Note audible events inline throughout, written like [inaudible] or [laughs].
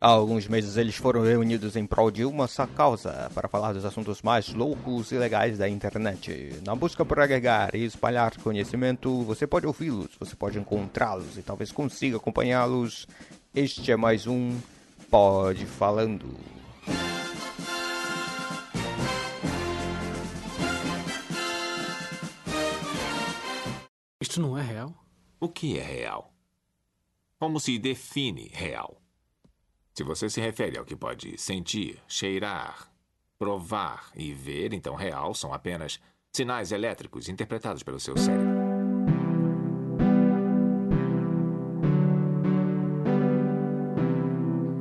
Há alguns meses eles foram reunidos em prol de uma só causa, para falar dos assuntos mais loucos e legais da internet. Na busca por agregar e espalhar conhecimento, você pode ouvi-los, você pode encontrá-los e talvez consiga acompanhá-los. Este é mais um Pode Falando. Isto não é real? O que é real? Como se define real? Se você se refere ao que pode sentir, cheirar, provar e ver, então real são apenas sinais elétricos interpretados pelo seu cérebro.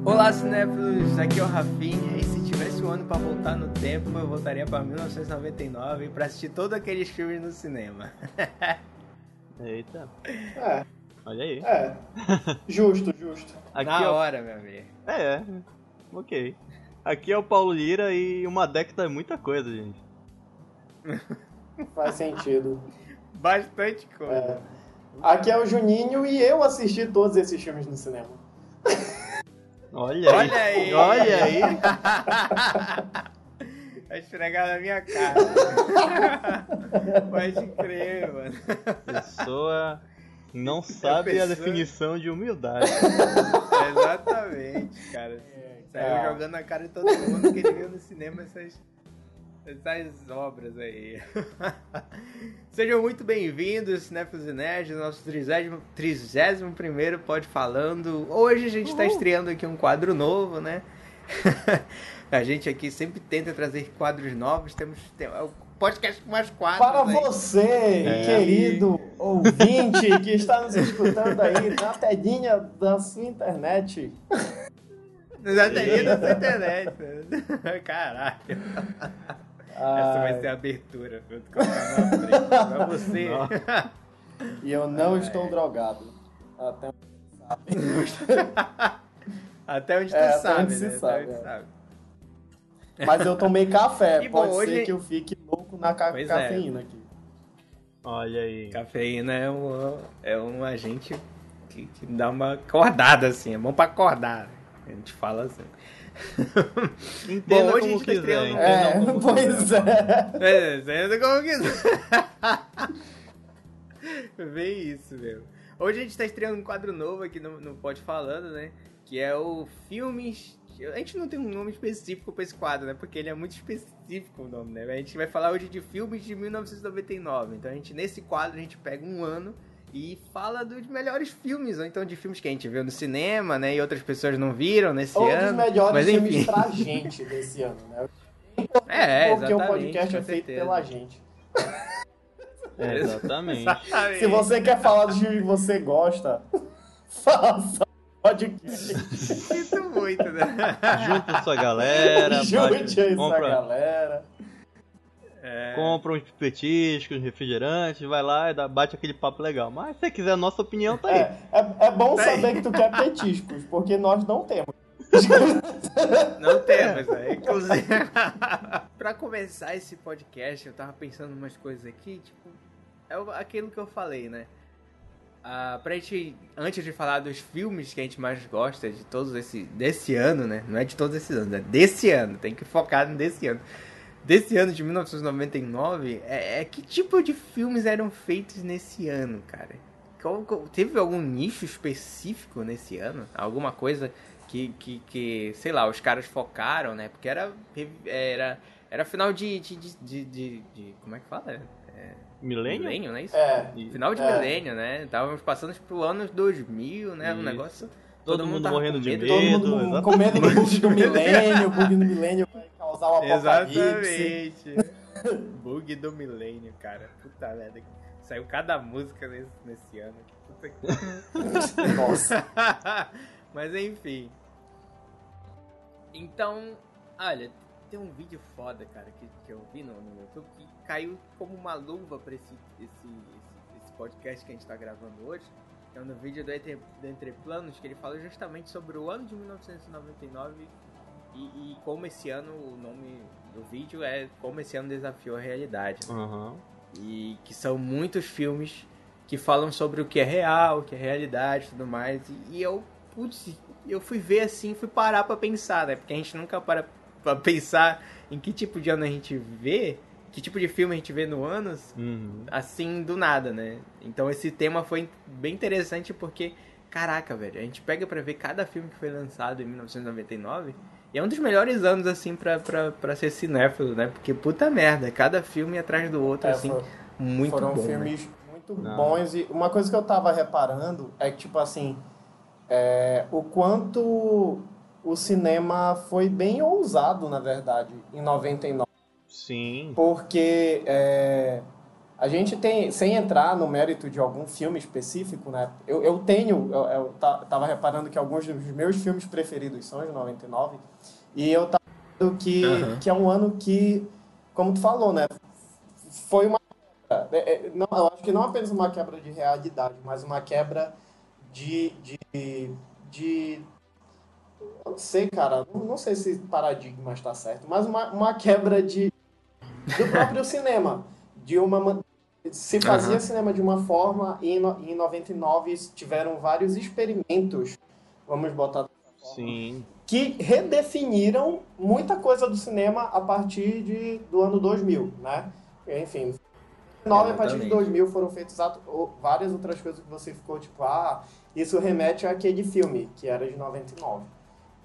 Olá, cinéfilos, aqui é o Rafinha e se tivesse um ano para voltar no tempo, eu voltaria para 1999 para assistir todos aqueles filmes no cinema. [laughs] Eita. É. Olha aí. É. Justo, justo. Aqui Na é o... hora, meu amigo. É, é. Ok. Aqui é o Paulo Lira e uma década é muita coisa, gente. [laughs] Faz sentido. Bastante coisa. É. Aqui é o Juninho e eu assisti todos esses filmes no cinema. Olha aí. Olha aí. Olha [laughs] aí. Vai esfregar na minha cara. [laughs] Pode crer, mano. Pessoa não [laughs] sabe a pessoa- definição de humildade. [laughs] Exatamente, cara. Saiu É. jogando na cara de todo mundo que ele viu no cinema essas, essas obras aí. [laughs] Sejam muito bem-vindos, Cinéfilos e Nerds, nosso 31 primeiro Pode Falando. Hoje a gente está estreando aqui um quadro novo, né? a gente aqui sempre tenta trazer quadros novos. Temos tem, é o podcast com mais quadros. Para aí. você, É. querido ouvinte que está nos escutando aí na telinha da sua internet. Já tem ido na internet. né? Caralho. Essa vai ser a abertura. Na. Pra você. E eu não estou drogado. Até [laughs] Até onde tu É, até sabe, onde né? Até sabe, onde é. sabe. Mas eu tomei café. E bom, Pode hoje- ser que eu fique na ca- Pois é. cafeína aqui. Olha aí. Cafeína é um, é um agente que, que dá uma acordada, assim. É bom pra acordar. A gente fala assim. [laughs] Entenda Bom, hoje a como gente tá quiser. estreando- entenda É, como [laughs] pois é. É, sendo como quiser. [laughs] Vem isso, meu. Hoje a gente tá estreando um quadro novo aqui no, no Pode Falando, né? Que é o Filmes. A gente não tem um nome específico pra esse quadro, né? Porque ele é muito específico o nome, né? A gente vai falar hoje de filmes de 1999. Então a gente, nesse quadro, a gente pega um ano e fala dos melhores filmes, ou então de filmes que a gente viu no cinema, né? E outras pessoas não viram nesse Ou dos ano. melhores mas filmes enfim. pra gente desse ano, né? [laughs] É, Porque o podcast é feito certeza. pela gente. É, exatamente. [laughs] Exatamente. Se você quer falar dos filmes que você gosta, [laughs] faça podcast. Sinto muito, né? Junta sua galera. [laughs] Junte aí compra, galera. É. compra uns petiscos, uns refrigerantes, vai lá e dá- bate aquele papo legal. Mas se você quiser a nossa opinião, tá aí. É, é, é bom Tá aí. saber que tu quer petiscos, porque nós não temos. Não temos, né? Inclusive, [laughs] pra começar esse podcast, eu tava pensando umas coisas aqui, tipo, é aquilo que eu falei, né? Ah, pra gente, antes de falar dos filmes que a gente mais gosta de todos esse, desse ano, né? Não é de todos esses anos, é desse ano, tem que focar nesse ano. Desse ano de 1999, é, é que tipo de filmes eram feitos nesse ano, cara? Qual- qual- teve algum nicho específico nesse ano? Alguma coisa que, que, que, sei lá, os caras focaram, né? Porque era, era, era final de, de, de, de, de- de- Como é que fala? É, Milênio? milênio, não é isso? É, Final de É. milênio, né? Estávamos passando pro ano 2000, né? Um negócio. Todo, mundo tava morrendo de medo. medo. todo mundo exatamente. com medo do bug do milênio, o bug do milênio vai causar um apocalipse. Exatamente. Bug do milênio, cara. Puta merda. Saiu cada música nesse, nesse ano. Puta que... [laughs] [laughs] Nossa. Mas enfim. Então, olha, tem um vídeo foda, cara, que, que eu vi no, no YouTube que caiu como uma luva pra esse, esse, esse, esse podcast que a gente tá gravando hoje. É um vídeo do Entre, do Entre Planos que ele fala justamente sobre o ano de 1999 e, e como esse ano, o nome do vídeo é Como esse ano desafiou a realidade. né? Aham. E que são muitos filmes que falam sobre o que é real, o que é realidade e tudo mais. E, e eu putz, eu fui ver assim, fui parar pra pensar, né? Porque a gente nunca para pra pensar em que tipo de ano a gente vê, que tipo de filme a gente vê no anos, Uhum. assim, do nada, né? Então esse tema foi bem interessante porque, caraca, velho, a gente pega pra ver cada filme que foi lançado em 1999 e é um dos melhores anos, assim, pra, pra, pra ser cinéfilo, né? Porque, puta merda, cada filme atrás do outro, É, assim, foi- muito Foram bom, né? filmes muito Não. bons e uma coisa que eu tava reparando é que, tipo assim, é, o quanto o cinema foi bem ousado, na verdade, em 99. Sim. Porque é, a gente tem, sem entrar no mérito de algum filme específico, né? Eu, eu tenho, eu, eu ta- tava reparando que alguns dos meus filmes preferidos são de 99, e eu tava vendo que, Aham. que é um ano que, como tu falou, né? Foi uma. é, é, não, eu acho que não apenas uma quebra de realidade, mas uma quebra de. de, de eu não sei, cara, não, não sei se paradigma está certo, mas uma, uma quebra de do próprio [laughs] cinema. De uma se fazia Aham. cinema de uma forma e em, no- em 99 tiveram vários experimentos, vamos botar forma, Sim. que redefiniram muita coisa do cinema a partir de, do ano 2000, né? Enfim, 9 a partir de Exatamente. 2000 foram feitas várias outras coisas que você ficou tipo, ah, isso remete àquele filme, que era de 99.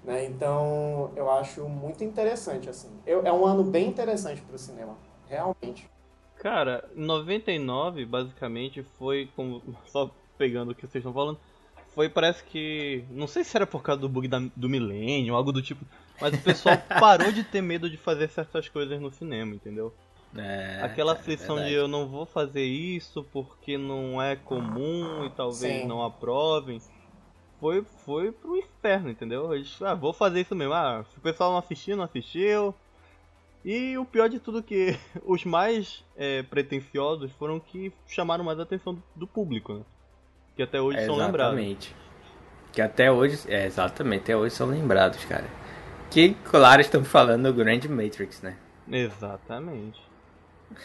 Né? Então, eu acho muito interessante, assim. Eu, é um ano bem interessante para o cinema, realmente. Cara, 99 basicamente foi como. [laughs] Só pegando o que vocês estão falando. Foi, parece que. Não sei se era por causa do bug da- do milênio, algo do tipo. Mas o pessoal [laughs] parou de ter medo de fazer certas coisas no cinema, entendeu? É, Aquela é aflição de verdade. eu não vou fazer isso porque não é comum e talvez Sim. não aprovem. Foi, foi pro inferno, entendeu? Eles, ah, vou fazer isso mesmo. Ah, se o pessoal não assistiu, não assistiu. E o pior de tudo é que [laughs] os mais é, pretensiosos foram que chamaram mais a atenção do público, né? Que até hoje É, são lembrados. Exatamente. Que até hoje, é, exatamente, até hoje são lembrados, cara. Que, claro, estamos falando do grande Matrix, né? Exatamente.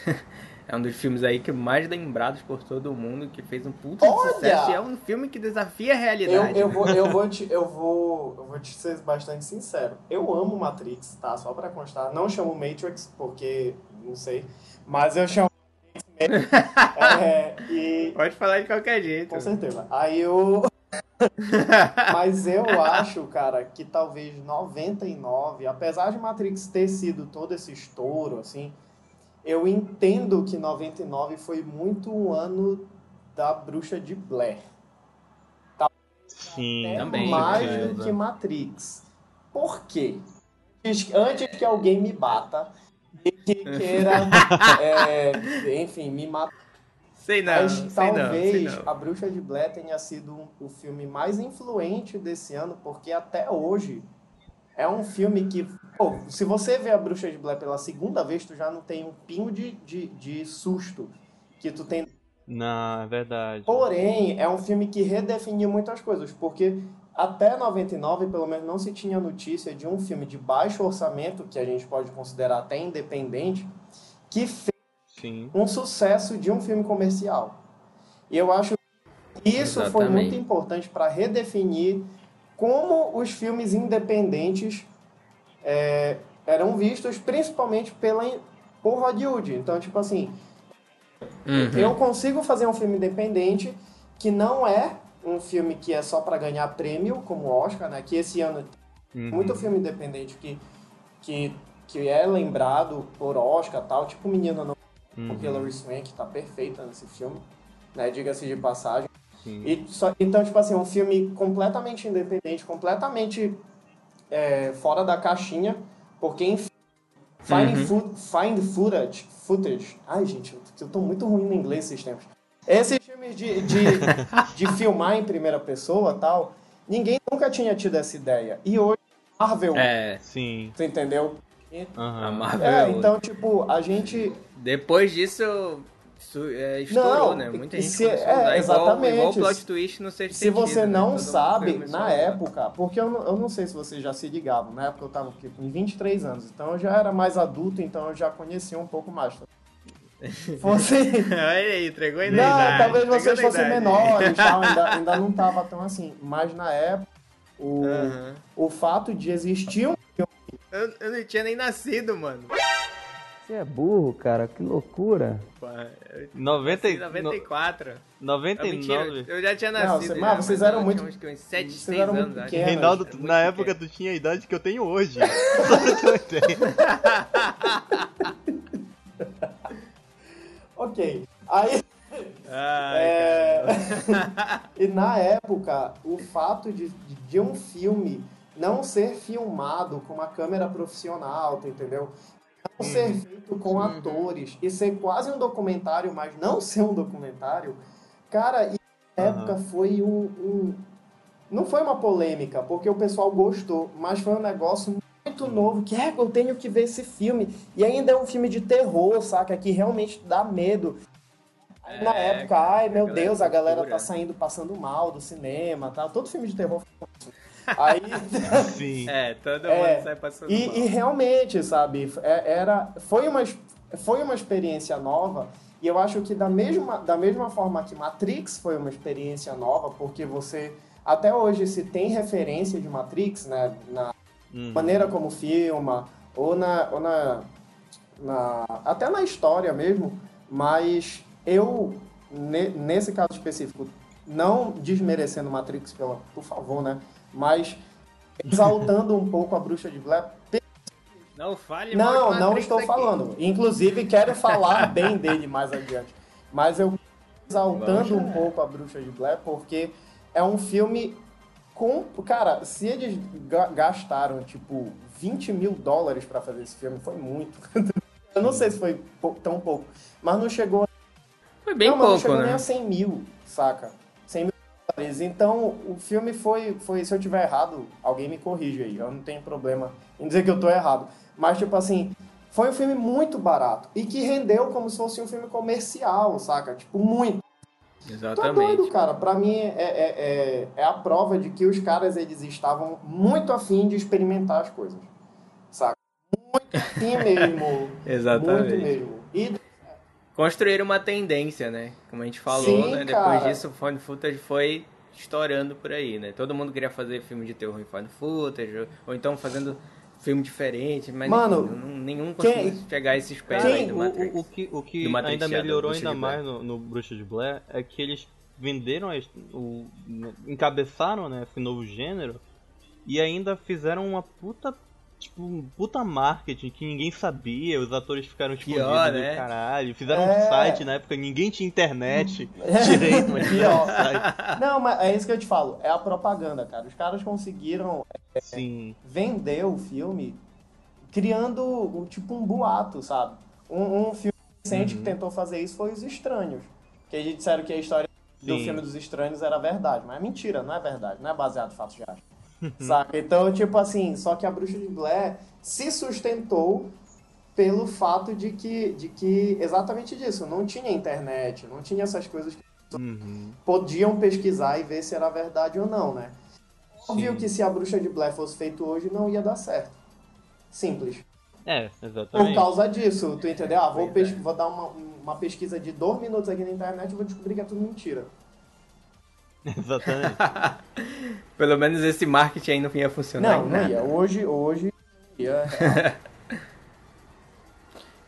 [laughs] É um dos filmes aí que mais lembrados por todo mundo, que fez um puta de Olha! sucesso. E é um filme que desafia a Eu, realidade. eu, vou, eu, vou te, eu, vou, eu vou te ser bastante sincero. Eu amo Matrix, tá? Só pra constar. Não chamo Matrix, porque não sei. Mas eu chamo Matrix. [laughs] é, e, Pode falar de qualquer jeito. Com certeza. Aí eu. [laughs] Mas eu acho, cara, que talvez 99, apesar de Matrix ter sido todo esse estouro, assim, eu entendo que 99 foi muito um ano da bruxa de Blair. Sim, Até Também, mais do que Matrix. Por quê? Antes- que alguém me bata e que queira, [laughs] é, enfim, me matar. Sei não, Mas sei não, talvez sei não. A Bruxa de Blair tenha sido o filme mais influente desse ano, porque até hoje é um filme que. Pô, se você vê A Bruxa de Blair pela segunda vez, tu já não tem um pingo de, de, de susto que tu tem. Não, é verdade. Porém, é um filme que redefiniu muitas coisas, porque até 99, pelo menos, não se tinha notícia de um filme de baixo orçamento, que a gente pode considerar até independente, que fez Sim. um sucesso de um filme comercial. E eu acho que isso foi Exatamente. muito importante para redefinir como os filmes independentes é, eram vistos, principalmente pela, por Hollywood. Então, tipo assim, Uhum. eu consigo fazer um filme independente que não é um filme que é só para ganhar prêmio, como o Oscar, né? Que esse ano Uhum. muito filme independente que, que, que é lembrado por Oscar tal, tipo Menina Não Uhum. porque Hilary Swank tá perfeita nesse filme, né? Diga-se de passagem. E só, então, tipo assim, um filme completamente independente, completamente é, fora da caixinha, porque enfim, find, Uhum. fu- find footage, footage. Ai, gente, eu, tô muito ruim no inglês esses tempos. Esses filmes de, de, [laughs] de filmar em primeira pessoa tal, ninguém nunca tinha tido essa ideia. E hoje, Marvel, É, Sim. tu entendeu? a Aham. Marvel. É, então, tipo, a gente Depois disso, isso, é, estourou, Não, né? Muita e gente se- a é, igual, exatamente. igual o plot twist no sexto Se você sentido, né? não mundo sabe, na época, porque eu não, eu não sei se vocês já se ligavam, na época eu tava aqui com 23 anos, então eu já era mais adulto, então eu já conhecia um pouco mais. [laughs] Fosse... Olha aí, entregou a não, idade. talvez vocês fossem menores, tal, ainda, [laughs] ainda não tava tão assim, mas na época O, Aham. o fato de existir um Eu, eu não tinha nem nascido, mano. Você é burro, cara, que loucura. Pô, eu 90, nasci em no, 94. Não, 99. mentira, eu já tinha Não, nascido. cê- já, mas vocês eram muito- uns, uns 7, vocês 6 eram anos, muito pequenos. Reinaldo, na época pequeno. tu tinha a idade que eu tenho hoje. Só pra ter uma ideia. Ok. Aí. Ai, é, [laughs] e na época, o fato de, de um filme não ser filmado com uma câmera profissional, entendeu? Não ser feito com atores e ser quase um documentário, mas não [laughs] ser um documentário, cara, e na época foi um, um- Não foi uma polêmica, porque o pessoal gostou, mas foi um negócio muito novo, que é, eu tenho que ver esse filme. E ainda é um filme de terror, saca? Que realmente dá medo. Aí, na É, época, ai meu a galera Deus, a galera tá saindo passando mal do cinema, tá? Todo filme de terror. foi. Aí. Sim. É, todo É, mundo sai passando E, mal. e realmente, sabe, é- era, foi, uma, foi uma experiência nova. E eu acho que da mesma, da mesma forma que Matrix foi uma experiência nova, porque você até hoje se tem referência de Matrix, né, na Uhum. maneira como filma, ou na, ou na, na até na história mesmo, mas eu ne- nesse caso específico, não desmerecendo Matrix, pela, por favor, né, mas exaltando um pouco a Bruxa de Blair Não fale não, não estou aqui. falando. Inclusive, quero falar [laughs] bem dele mais adiante. Mas eu exaltando um pouco a Bruxa de Blair, porque é um filme com. Cara, se eles ga- gastaram, tipo, 20 mil dólares pra fazer esse filme, foi muito. [laughs] eu não sei se foi tão pouco. Mas não chegou Foi bem não, mas não pouco, chegou nem né? a 100 mil, saca? 100 mil dólares. Então, o filme foi, foi... Se eu tiver errado, alguém me corrige aí. Eu não tenho problema em dizer que eu tô errado. Mas, tipo assim, foi um filme muito barato. E que rendeu como se fosse um filme comercial, saca? Tipo, muito. Exatamente. doido, cara. Pra mim, é, é, é, é a prova de que os caras, eles estavam muito afim de experimentar as coisas. Saca? Muito afim mesmo. [laughs] Exatamente. Muito mesmo. Construíram uma tendência, né? Como a gente falou, Sim, né? Depois disso, o Found Footage foi estourando por aí, né? Todo mundo queria fazer filme de terror em Found Footage, ou, ou então fazendo filme diferente, mas Mano, nenhum quem- conseguiu chegar a esse pés quem- aí do O, Matrix. o, o que, o que Do Matrix, ainda melhorou ainda mais no, no Bruxa de Blair é que eles venderam, o, encabeçaram né, esse novo gênero e ainda fizeram uma puta, tipo, um puta marketing que ninguém sabia, os atores ficaram escondidos Pior, do né? caralho, fizeram É. um site na época, ninguém tinha internet [laughs] [laughs] direito, mas um Pior. site. Não, mas é isso que eu te falo. É a propaganda, cara. Os caras conseguiram Sim, vender o filme criando um- tipo um boato, sabe? Um, um filme recente Uhum. que tentou fazer isso foi Os Estranhos. Que eles disseram que a história do Sim. filme dos Estranhos era verdade. Mas é mentira, não é verdade. Não é baseado em fatos reais. Saca? Então, tipo assim, só que a Bruxa de Blair se sustentou pelo fato de que, de que exatamente disso, não tinha internet, não tinha essas coisas que uhum. podiam pesquisar e ver se era verdade ou não, né? Óbvio que se a Bruxa de Blair fosse feito hoje, não ia dar certo. Simples. é, Por exatamente. causa disso, tu entendeu? Ah, vou, é. vou dar uma, uma pesquisa de dois minutos aqui na internet e vou descobrir que é tudo mentira. [laughs] Exatamente. [laughs] Pelo menos esse marketing aí não ia funcionar Não, não ia. Hoje, hoje, ia. [laughs]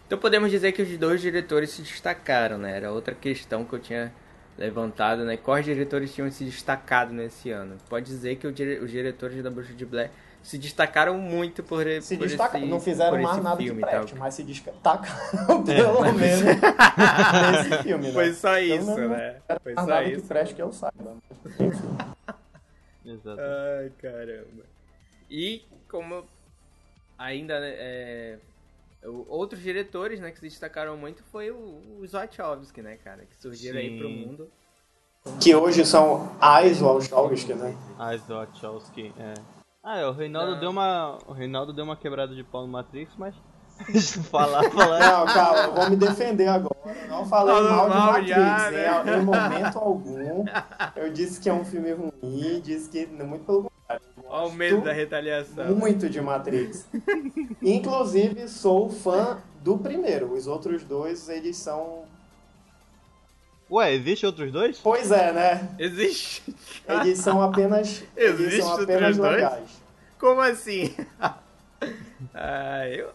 Então podemos dizer que os dois diretores se destacaram, né? Era outra questão que eu tinha levantado, né? Quais diretores tinham se destacado nesse ano? Pode dizer que o dire- os diretores da Bruxa de Blair se destacaram muito por, Se por destaca, esse, não fizeram por mais esse nada filme de preste, mas se destacaram [laughs] pelo menos [laughs] nesse filme, né? Foi só isso, menos né? Foi só nada isso. preste que eu saiba. [laughs] Exato. Ai, caramba. E como ainda né, é, o- outros diretores, né, que se destacaram muito foi o, os Wachowski, né, cara, que surgiram aí pro Sim. mundo. Que hoje são as Wachowski, né? As Wachowski, é. Ah, é, o Reinaldo Não. deu uma. O Reinaldo deu uma quebrada de pau no Matrix, mas. [laughs] Deixa eu falar, falar. Não, calma, eu vou me defender agora. Não falei Falou mal de mal Matrix, já, em- né? em, momento algum. Eu disse que é um filme ruim, disse que. Muito pelo contrário. Olha o medo da retaliação. Muito de Matrix. [laughs] Inclusive, sou fã do primeiro. Os outros dois, eles são. Ué, existe outros dois? Pois é, né? Existe. Eles são apenas. eles Existe são outros apenas dois? legais. Como assim? [laughs] ah, eu,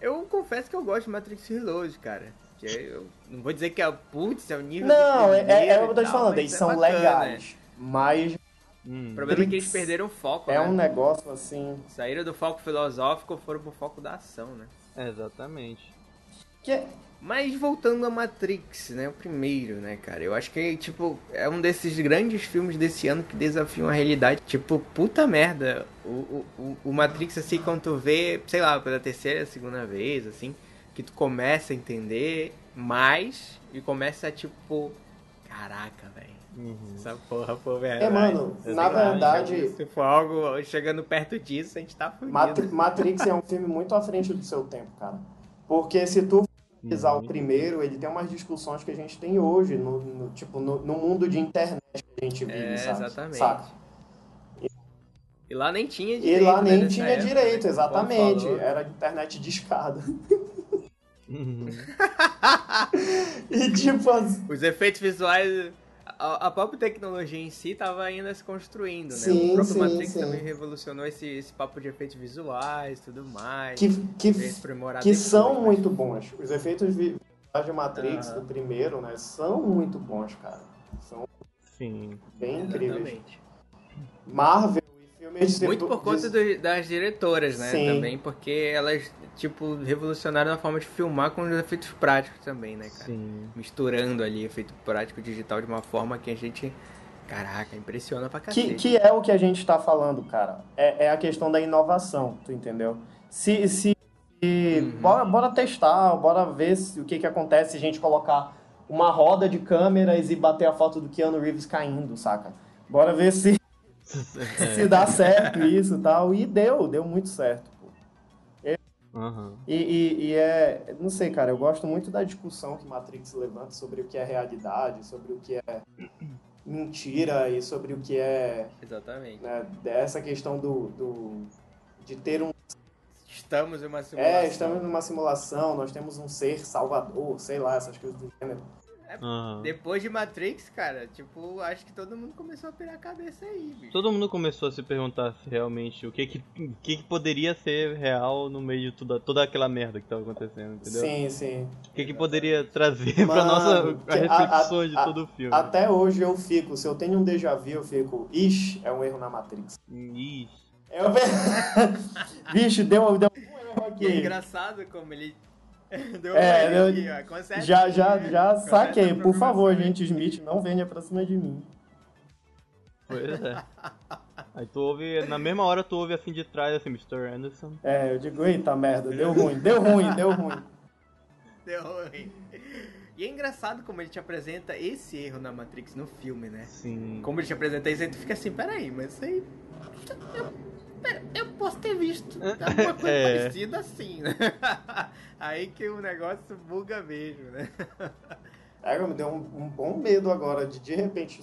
eu confesso que eu gosto de Matrix Reload, cara. Que Eu não vou dizer que é, putz, é o nível Não, do é, é, é o que eu tô te falando, eles é são bacana, legais. Mas Hum. O problema é que eles perderam o foco, é né? um negócio assim. Saíram do foco filosófico e foram pro foco da ação, né? Exatamente. Que é- Mas voltando a Matrix, né? O primeiro, né, cara? Eu acho que, tipo, é um desses grandes filmes desse ano que desafiam a realidade. Tipo, puta merda. O, o, o- Matrix, assim, quando tu vê, sei lá, pela terceira, segunda vez, assim, que tu começa a entender mais e começa a, tipo, caraca, velho. Uhum. Essa porra, pô, velho. É, mano, na verdade, Se for algo chegando perto disso, a gente tá fudido. Matri- Matrix é um filme muito à frente do seu tempo, cara. Porque se tu analisar Uhum. o primeiro, ele tem umas discussões que a gente tem hoje, no, no- tipo, no, no mundo de internet que a gente vive, É, sabe? exatamente. Saca? E lá nem tinha E direito. lá né, nem nessa tinha época, direito, né, como exatamente. Era internet de escada. Uhum. [laughs] E tipo, Os efeitos visuais, a, a própria tecnologia em si tava ainda se construindo, né? Sim, o próprio sim, Matrix sim. também revolucionou esse, esse papo de efeitos visuais e tudo mais. que, que, que são mas- muito bons. Os efeitos vi- visuais de Matrix, Aham. do primeiro, né, são muito bons, cara. São Sim. bem incríveis. Exatamente. Marvel e filmes de- Muito por conta de- do- das diretoras, né? Sim. Também, porque elas, tipo, revolucionaram a forma de filmar com os efeitos práticos também, né, cara? Sim. Misturando ali efeito prático digital de uma forma que a gente. Caraca, impressiona pra Que, cacete. que é o que a gente tá falando, cara. É, é a questão da inovação, tu entendeu? Se. se se- Uhum. bora, bora testar, bora ver se- o que, que acontece se a gente colocar uma roda de câmeras e bater a foto do Keanu Reeves caindo, saca? Bora ver se, [laughs] se dá certo isso e tal. E deu, deu muito certo. pô. Aham. E, e- e é. Não sei, cara, eu gosto muito da discussão que Matrix levanta sobre o que é realidade, sobre o que é [clears throat] mentira e sobre o que é. Exatamente. Né, dessa questão do, do. de ter um. Estamos em uma simulação. É, estamos numa simulação, nós temos um ser salvador, sei lá, essas coisas do gênero. Aham. Depois de Matrix, cara, tipo, acho que todo mundo começou a pirar a cabeça aí, bicho. Todo mundo começou a se perguntar se realmente o que que, o que que poderia ser real no meio de toda, toda aquela merda que tava acontecendo, entendeu? Sim, sim. O que que poderia trazer pra Mano, nossa que- [laughs] as a- reflexões de a- todo o filme? Até hoje eu fico, se eu tenho um déjà vu, eu fico, ixi, é um erro na Matrix. Ixi. Eu... [laughs] Vixe, deu, deu um erro E é aqui. engraçado como ele. [laughs] Deu É, eu- aqui, ó, conserta Já, já, né? já Conserta saquei. Por favor, gente Smith, não venha pra cima de mim. Pois é. [laughs] Aí tu ouve, na mesma hora tu ouve assim de trás, assim, Mr. Anderson. É, eu digo, eita merda, deu ruim, deu ruim, deu ruim. [laughs] Deu ruim. E é engraçado como ele te apresenta esse erro na Matrix no filme, né? Sim. Como ele te apresenta isso, aí tu fica assim, peraí, mas isso aí. Eu, pera, eu posso ter visto alguma coisa [laughs] É. parecida assim, né? [laughs] Aí que o negócio buga mesmo, né? [laughs] É, me deu um, um bom medo agora de de repente.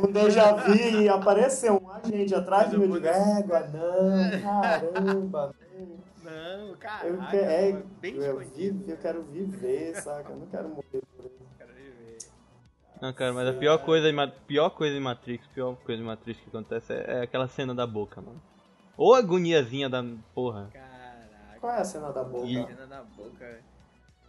Um déjà vu e apareceu um agente atrás de mim. Eu digo, égua, não, caramba. não. Não, cara. Eu, que- é, bem eu, vivo, eu quero viver, saca? Eu não quero morrer Não, cara, mas a pior coisa, em pior coisa em Matrix, pior coisa em Matrix que acontece é, é aquela cena da boca, mano. Ou a agoniazinha da porra. Caraca. Qual é a cena da boca? E- Cena na boca.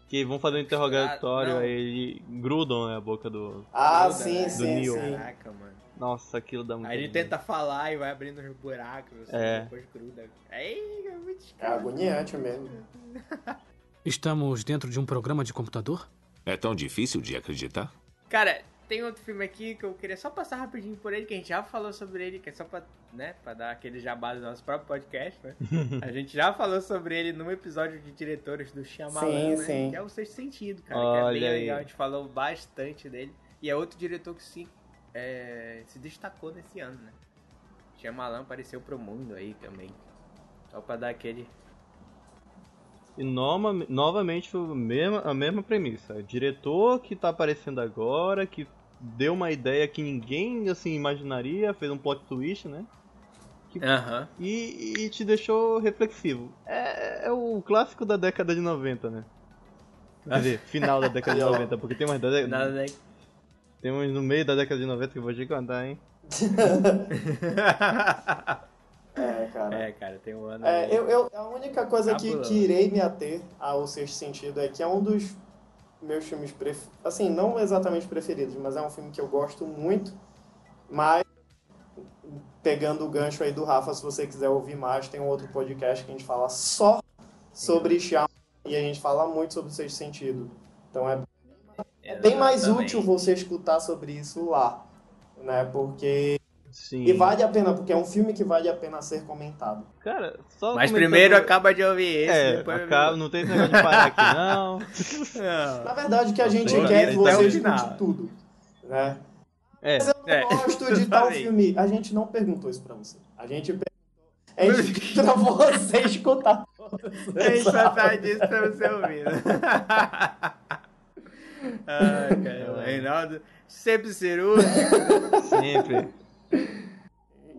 Que vão fazer um interrogatório, Ah, aí ele grudam né, a boca do. Ah, Gruda, sim, né? sim, Neo. sim. Caraca, mano. Nossa, aquilo dá muito. Aí ele medo. tenta falar e vai abrindo os buracos, assim, É. depois gruda. Aí, é muito É agoniante mesmo. Estamos dentro de um programa de computador? É tão difícil de acreditar? Cara, tem outro filme aqui que eu queria só passar rapidinho por ele, que a gente já falou sobre ele, que é só pra, né, pra dar aquele jabá do nosso próprio podcast, né? [laughs] a gente já falou sobre ele num episódio de diretores do Shyamalan, Sim, né? sim. Que é o Sexto Sentido, cara, Olha que é bem aí. legal, a gente falou bastante dele. E é outro diretor que se, é, se destacou nesse ano, né? Shyamalan apareceu pro mundo aí também. Só pra dar aquele... E nova, novamente o mesma, a mesma premissa. O diretor que tá aparecendo agora, que deu uma ideia que ninguém assim imaginaria, fez um plot twist, né? Aham. E, e te deixou reflexivo. É, é o clássico da década de 90, né? Quer dizer, [laughs] final da década de 90, porque tem umas da Nada, né? Temos no meio da década de 90 que eu vou te contar, hein? [laughs] É, cara. É, cara, tem um ano. É, eu, eu, a única coisa que, Cabuloso. que irei me ater ao Sexto Sentido é que é um dos meus filmes preferidos. Assim, não exatamente preferidos, mas é um filme que eu gosto muito. Mas, pegando o gancho aí do Rafa, se você quiser ouvir mais, tem um outro podcast que a gente fala só sobre Shyamalan e a gente fala muito sobre o Sexto Sentido. Então é é bem mais útil você escutar sobre isso lá, né? Porque Sim. e vale a pena, porque é um filme que vale a pena ser comentado. Cara, só Mas comentando- primeiro acaba de ouvir esse, É, depois acaba, não tem negócio de parar aqui, [laughs] não. Não. [laughs] Na verdade, o que a gente Sim, quer é que até você o escute final. tudo, né? É, Mas eu não É, gosto de [laughs] tal filme. A gente não perguntou isso pra você. A gente perguntou. A gente pediu pra você escutar A gente só tá disso pra você ouvir. né? Ai, cara, o Reinaldo sempre cirúrgico. sempre.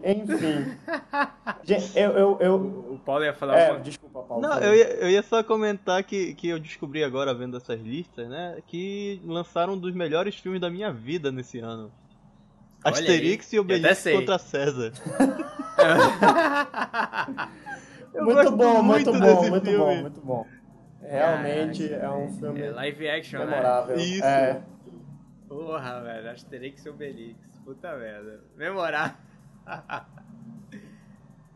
Enfim. [laughs] Gente, eu. eu, eu... O Paulo ia falar É, alguma desculpa, Paulo. Não, eu ia, eu ia só comentar que, que eu descobri agora vendo essas listas, né? Que lançaram um dos melhores filmes da minha vida nesse ano. Olha Asterix aí, e Obelix contra César. [laughs] Eu muito bom, muito, muito bom, desse muito filme. bom, muito bom. Realmente é um filme É live action, né? memorável. Isso. É, Porra, velho, Asterix e Obelix. Puta merda. Memorável. [laughs] ai,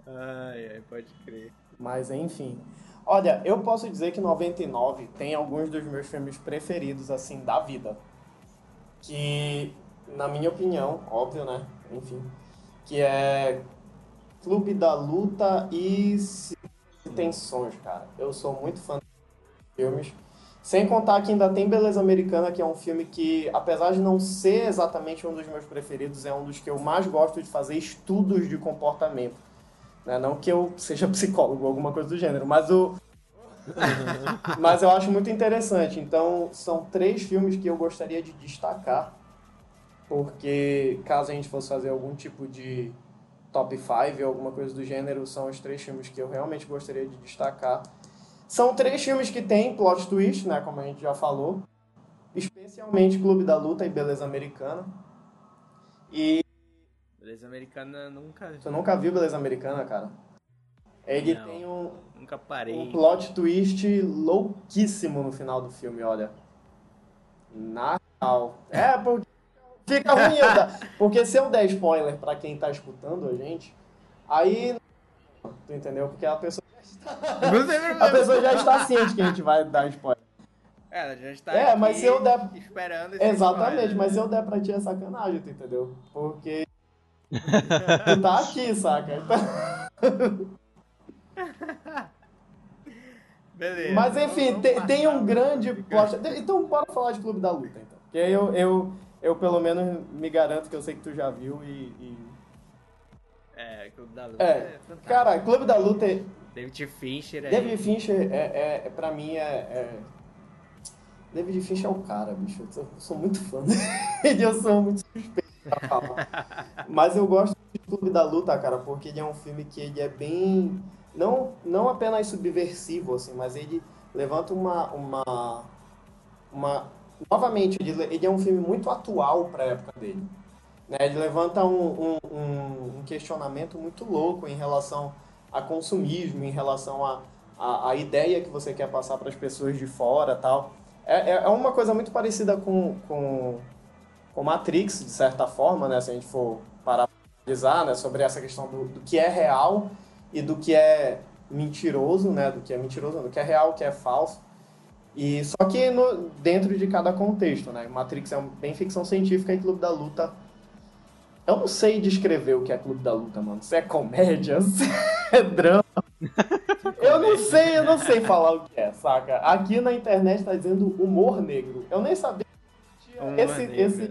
ai, pode crer. Mas enfim. Olha, eu posso dizer que 99 tem alguns dos meus filmes preferidos, assim, da vida. Que, na minha opinião, óbvio, né? Enfim. Que é Clube da Luta e Sons, cara. Eu sou muito fã de filmes. Sem contar que ainda tem Beleza Americana, que é um filme que, apesar de não ser exatamente um dos meus preferidos, é um dos que eu mais gosto de fazer estudos de comportamento. Né? Não que eu seja [laughs] psicólogo ou alguma coisa do gênero, mas o. [laughs] mas eu acho muito interessante. Então, são três filmes que eu gostaria de destacar, porque caso a gente fosse fazer algum tipo de top 5 ou alguma coisa do gênero, são os três filmes que eu realmente gostaria de destacar. São três filmes que têm plot twist, né, como a gente já falou, especialmente Clube da Luta e Beleza Americana. E Beleza Americana nunca vi. você nunca viu Beleza Americana, cara? Ele Não. tem um, Nunca parei. um plot twist louquíssimo no final do filme, olha. Na real. É, porque fica ruim dar. Porque se eu der spoiler pra quem tá escutando a gente, aí. Tu entendeu? Porque a pessoa, a pessoa já está ciente que a gente vai dar spoiler. Ela já está É, mas se eu der- esperando esse Exatamente, spoiler. mas se eu der pra ti é sacanagem, tu entendeu? Porque. tu tá aqui, saca? Então- [laughs] Beleza. Mas enfim, vamos tem, um grande plot. Então bora falar de Clube da Luta, então. Porque eu, eu, eu pelo menos me garanto que eu sei que tu já viu e. e- É, Clube da Luta. É, fantástico. Cara, Clube da Luta. É- David Fincher aí. David Fincher é, é, é pra mim é, é- David Fincher é o cara, bicho. Eu sou, eu sou muito fã dele, [laughs] eu sou muito suspeito pra falar. Mas eu gosto de Clube da Luta, cara, porque ele é um filme que ele é bem. Não, não apenas subversivo, assim, mas ele levanta uma. uma, uma novamente, ele, ele é um filme muito atual pra época dele. Né? Ele levanta um, um, um- um questionamento muito louco em relação a consumismo, em relação a, a, a ideia que você quer passar para as pessoas de fora tal. É, é- é uma coisa muito parecida com, com, com Matrix, de certa forma, né? Se a gente for parar né? Sobre essa questão do, do que é real e do que é mentiroso, né? Do que é mentiroso, do que é real, do que é falso. E só que no, dentro de cada contexto, né? Matrix é bem ficção científica e Clube da Luta eu não sei descrever o que é Clube da Luta, mano. Se é comédia, [laughs] se é drama. Eu não sei, eu não sei falar o que é, saca? Aqui na internet tá dizendo humor negro. Eu nem sabia que esse, esse,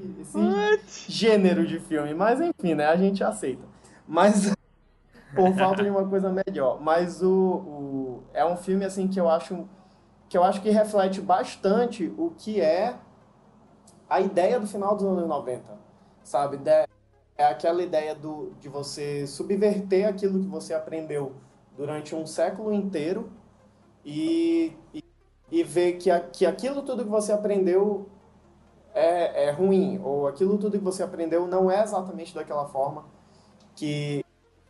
esse gênero de filme, mas enfim, né? A gente aceita. Mas [laughs] por falta de uma coisa melhor. Mas o, o é um filme assim que eu acho que eu acho que reflete bastante o que é a ideia do final dos anos 90, sabe? De- é aquela ideia do, de você subverter aquilo que você aprendeu durante um século inteiro e, e, e ver que, a, que aquilo tudo que você aprendeu é, é ruim, ou aquilo tudo que você aprendeu não é exatamente daquela forma que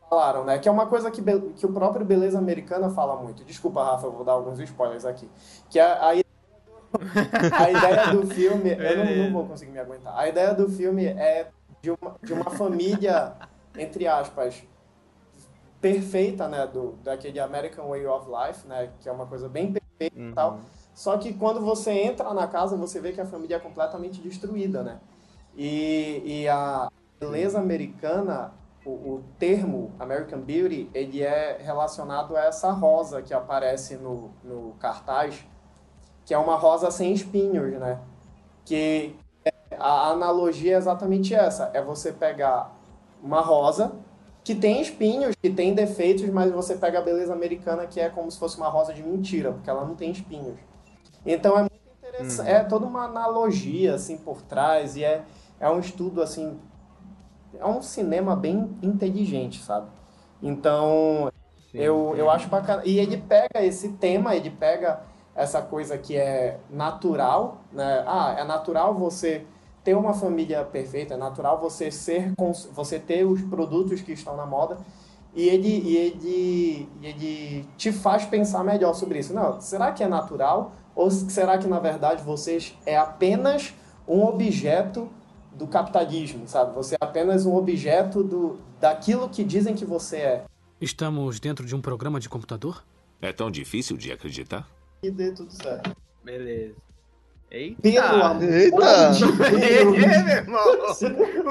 falaram, né? Que é uma coisa que, que o próprio Beleza Americana fala muito. Desculpa, Rafa, eu vou dar alguns spoilers aqui. Que a, a, [laughs] a ideia do filme... Eu não, não vou conseguir me aguentar. A ideia do filme é de uma, de uma família, entre aspas, perfeita, né? Do, daquele American Way of Life, né? Que é uma coisa bem perfeita uhum. e tal. Só que quando você entra na casa, você vê que a família é completamente destruída, né? E, e a beleza americana, o, o, termo American Beauty, ele é relacionado a essa rosa que aparece no, no cartaz, que é uma rosa sem espinhos, né? Que a analogia é exatamente essa, é você pegar uma rosa que tem espinhos, que tem defeitos, mas você pega a beleza americana que é como se fosse uma rosa de mentira, porque ela não tem espinhos. Então é muito interessante, uhum. é toda uma analogia assim por trás e é, é um estudo assim, é um cinema bem inteligente, sabe? Então sim, eu, eu acho bacana. E ele pega esse tema, ele pega essa coisa que é natural, né? Ah, é natural você ter uma família perfeita, é natural você ser você ter os produtos que estão na moda e ele, e ele, ele te faz pensar melhor sobre isso. Não, será que é natural ou será que, na verdade, vocês é apenas um objeto do capitalismo, sabe? Você é apenas um objeto do, daquilo que dizem que você é. Estamos dentro de um programa de computador? É tão difícil de acreditar? E dê tudo certo. Beleza. Eita! Pelo amor Eita! Ei, meu irmão!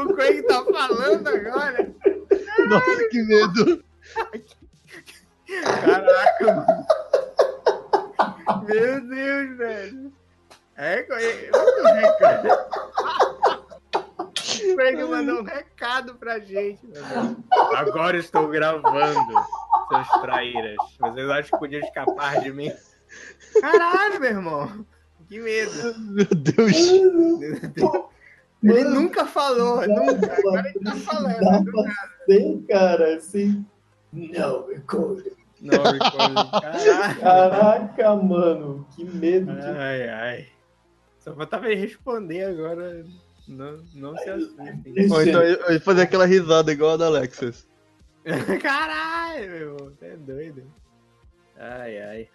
O Craig tá falando agora! Nossa, que medo! Caraca, mano! Meu Deus, velho. É, recado. O Craig mandou um recado pra gente. Agora estou gravando, seus traíras. Vocês acham que podiam escapar de mim? Caralho, meu irmão. Que medo. Meu Deus. Meu Deus. Ele Mano, nunca falou, nunca. Agora ele tá falando. Dá pra cara, assim. Não, recording. Não recording. Caraca. Caraca, mano. Que medo. De... Ai, ai. Só faltava ele responder agora. Não, não se assustem. Ou então ele fazer aquela risada igual a da Alexis. [laughs] Caralho, meu irmão. Você é doido. Ai, ai.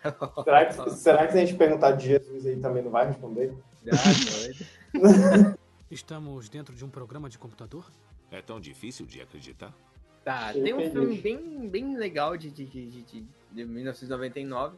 Será que, será que se a gente perguntar de Jesus aí também não vai responder? Ah. [laughs] Estamos dentro de um programa de computador? É tão difícil de acreditar? Tá, tem um filme bem, bem legal de, de, de, de, de 1999,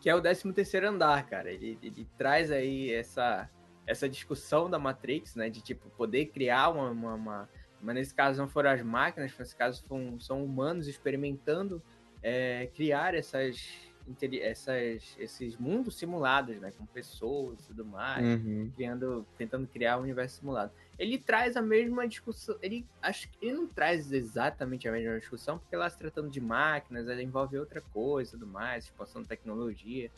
que é o 13º Andar, cara. Ele, ele traz aí essa, essa discussão da Matrix, né? De, tipo, poder criar uma, uma, uma... Mas nesse caso não foram as máquinas, nesse caso foram, são humanos experimentando é, criar essas essas, esses mundos simulados, né? Com pessoas e tudo mais, uhum. criando, tentando criar um universo simulado. Ele traz a mesma discussão. Ele acho que ele não traz exatamente a mesma discussão, porque lá se tratando de máquinas, ela envolve outra coisa tudo mais, expansão de tecnologia.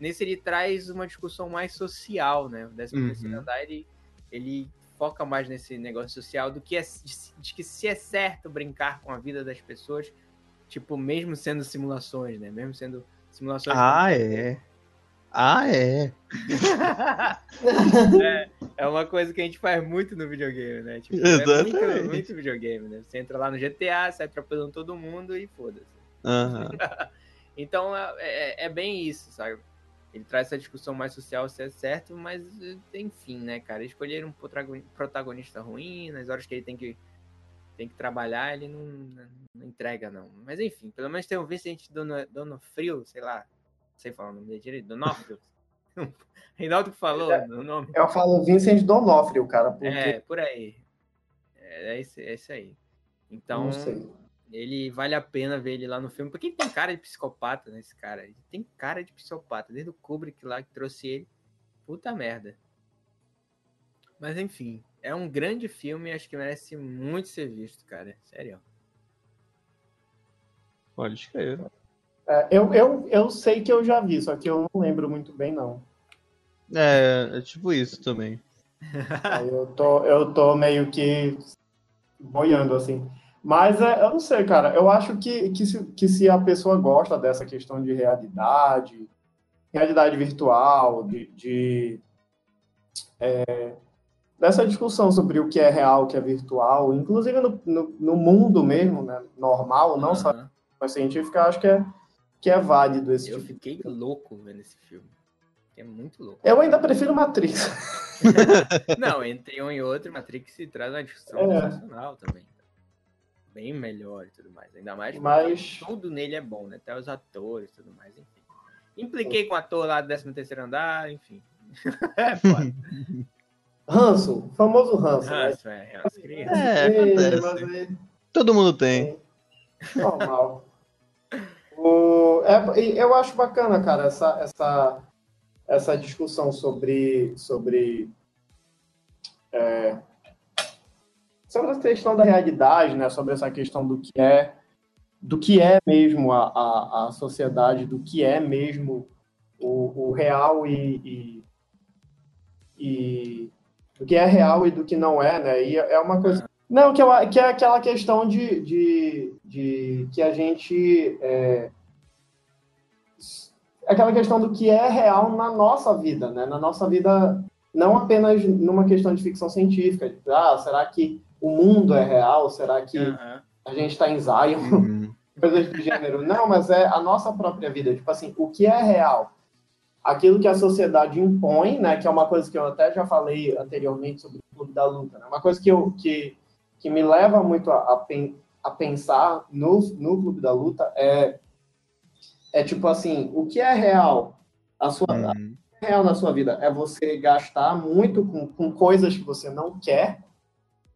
Nesse ele traz uma discussão mais social, né? O 13 uhum. andar ele, ele foca mais nesse negócio social do que é, de, de que se é certo brincar com a vida das pessoas, tipo, mesmo sendo simulações, né? Mesmo sendo Simulações. Ah, é. Ah, é. [laughs] é. é. uma coisa que a gente faz muito no videogame, né? Tipo, Exatamente. É muito, muito, videogame, né? Você entra lá no GTA, sai atropelando todo mundo e foda-se. Uhum. [laughs] então é, é, é, bem isso, sabe? Ele traz essa discussão mais social se é certo, mas enfim, né, cara? Escolher um protagonista ruim, nas horas que ele tem que tem que trabalhar, ele não, não, entrega, não. Mas enfim, pelo menos tem o Vicente Dono, Dono Frio, sei lá, não sei falar o nome dele direito, Donofrio. [laughs] Reinaldo que falou é, o nome. Eu falo Vincent Donofrio, cara. Porque... É, por aí. É, é, esse, é esse aí. Então, ele vale a pena ver ele lá no filme, porque ele tem cara de psicopata, né, esse cara. Ele tem cara de psicopata, desde o Kubrick lá que trouxe ele. Puta merda. Mas enfim, é um grande filme e acho que merece muito ser visto, cara. Sério. Pode escrever. É, eu, eu, eu sei que eu já vi, só que eu não lembro muito bem, não. É, é tipo isso também. [laughs] eu, tô, eu tô meio que boiando, assim. Mas é, eu não sei, cara. Eu acho que, que, se, que se a pessoa gosta dessa questão de realidade, realidade virtual, de, de é, dessa discussão sobre o que é real, o que é virtual, inclusive no, no, no mundo mesmo, né, normal, não só Aham. a científica, acho que é, que é válido esse Eu tipo. fiquei louco vendo esse filme. É muito louco. Eu ainda prefiro Matrix. [laughs] Não, entre um e outro, Matrix se traz uma discussão É. sensacional também. Bem melhor e tudo mais. Ainda mais Mas- tudo nele é bom, né? Até os atores e tudo mais, enfim. Impliquei com o ator lá do 13 andar, enfim. [laughs] é foda. [laughs] Ranço, famoso ranço. né? Ranço, é, é, as crianças. É, mas aí- Todo mundo tem. Normal. O, é, eu acho bacana, cara, essa, essa, essa discussão sobre, sobre, é, sobre essa questão da realidade, né? Sobre essa questão do que é, do que é mesmo a, a, a sociedade, do que é mesmo o, o real e, e, e do que é real e do que não é, né? E é uma coisa não, que, eu, que é aquela questão de, de, de que a gente. É, aquela questão do que é real na nossa vida, né? Na nossa vida, não apenas numa questão de ficção científica. Tipo, ah, será que o mundo é real? Será que Aham. a gente está em Zion? Uhum. [laughs] Coisas do gênero. Não, mas é a nossa própria vida. Tipo assim, o que é real? Aquilo que a sociedade impõe, né? Que é uma coisa que eu até já falei anteriormente sobre o Clube da Luta. Né? Uma coisa que, eu, que, que me leva muito a, a, pen- a pensar no, no Clube da Luta é, é tipo assim, o que é real? A sua, Uhum. real na sua vida é você gastar muito com, com coisas que você não quer,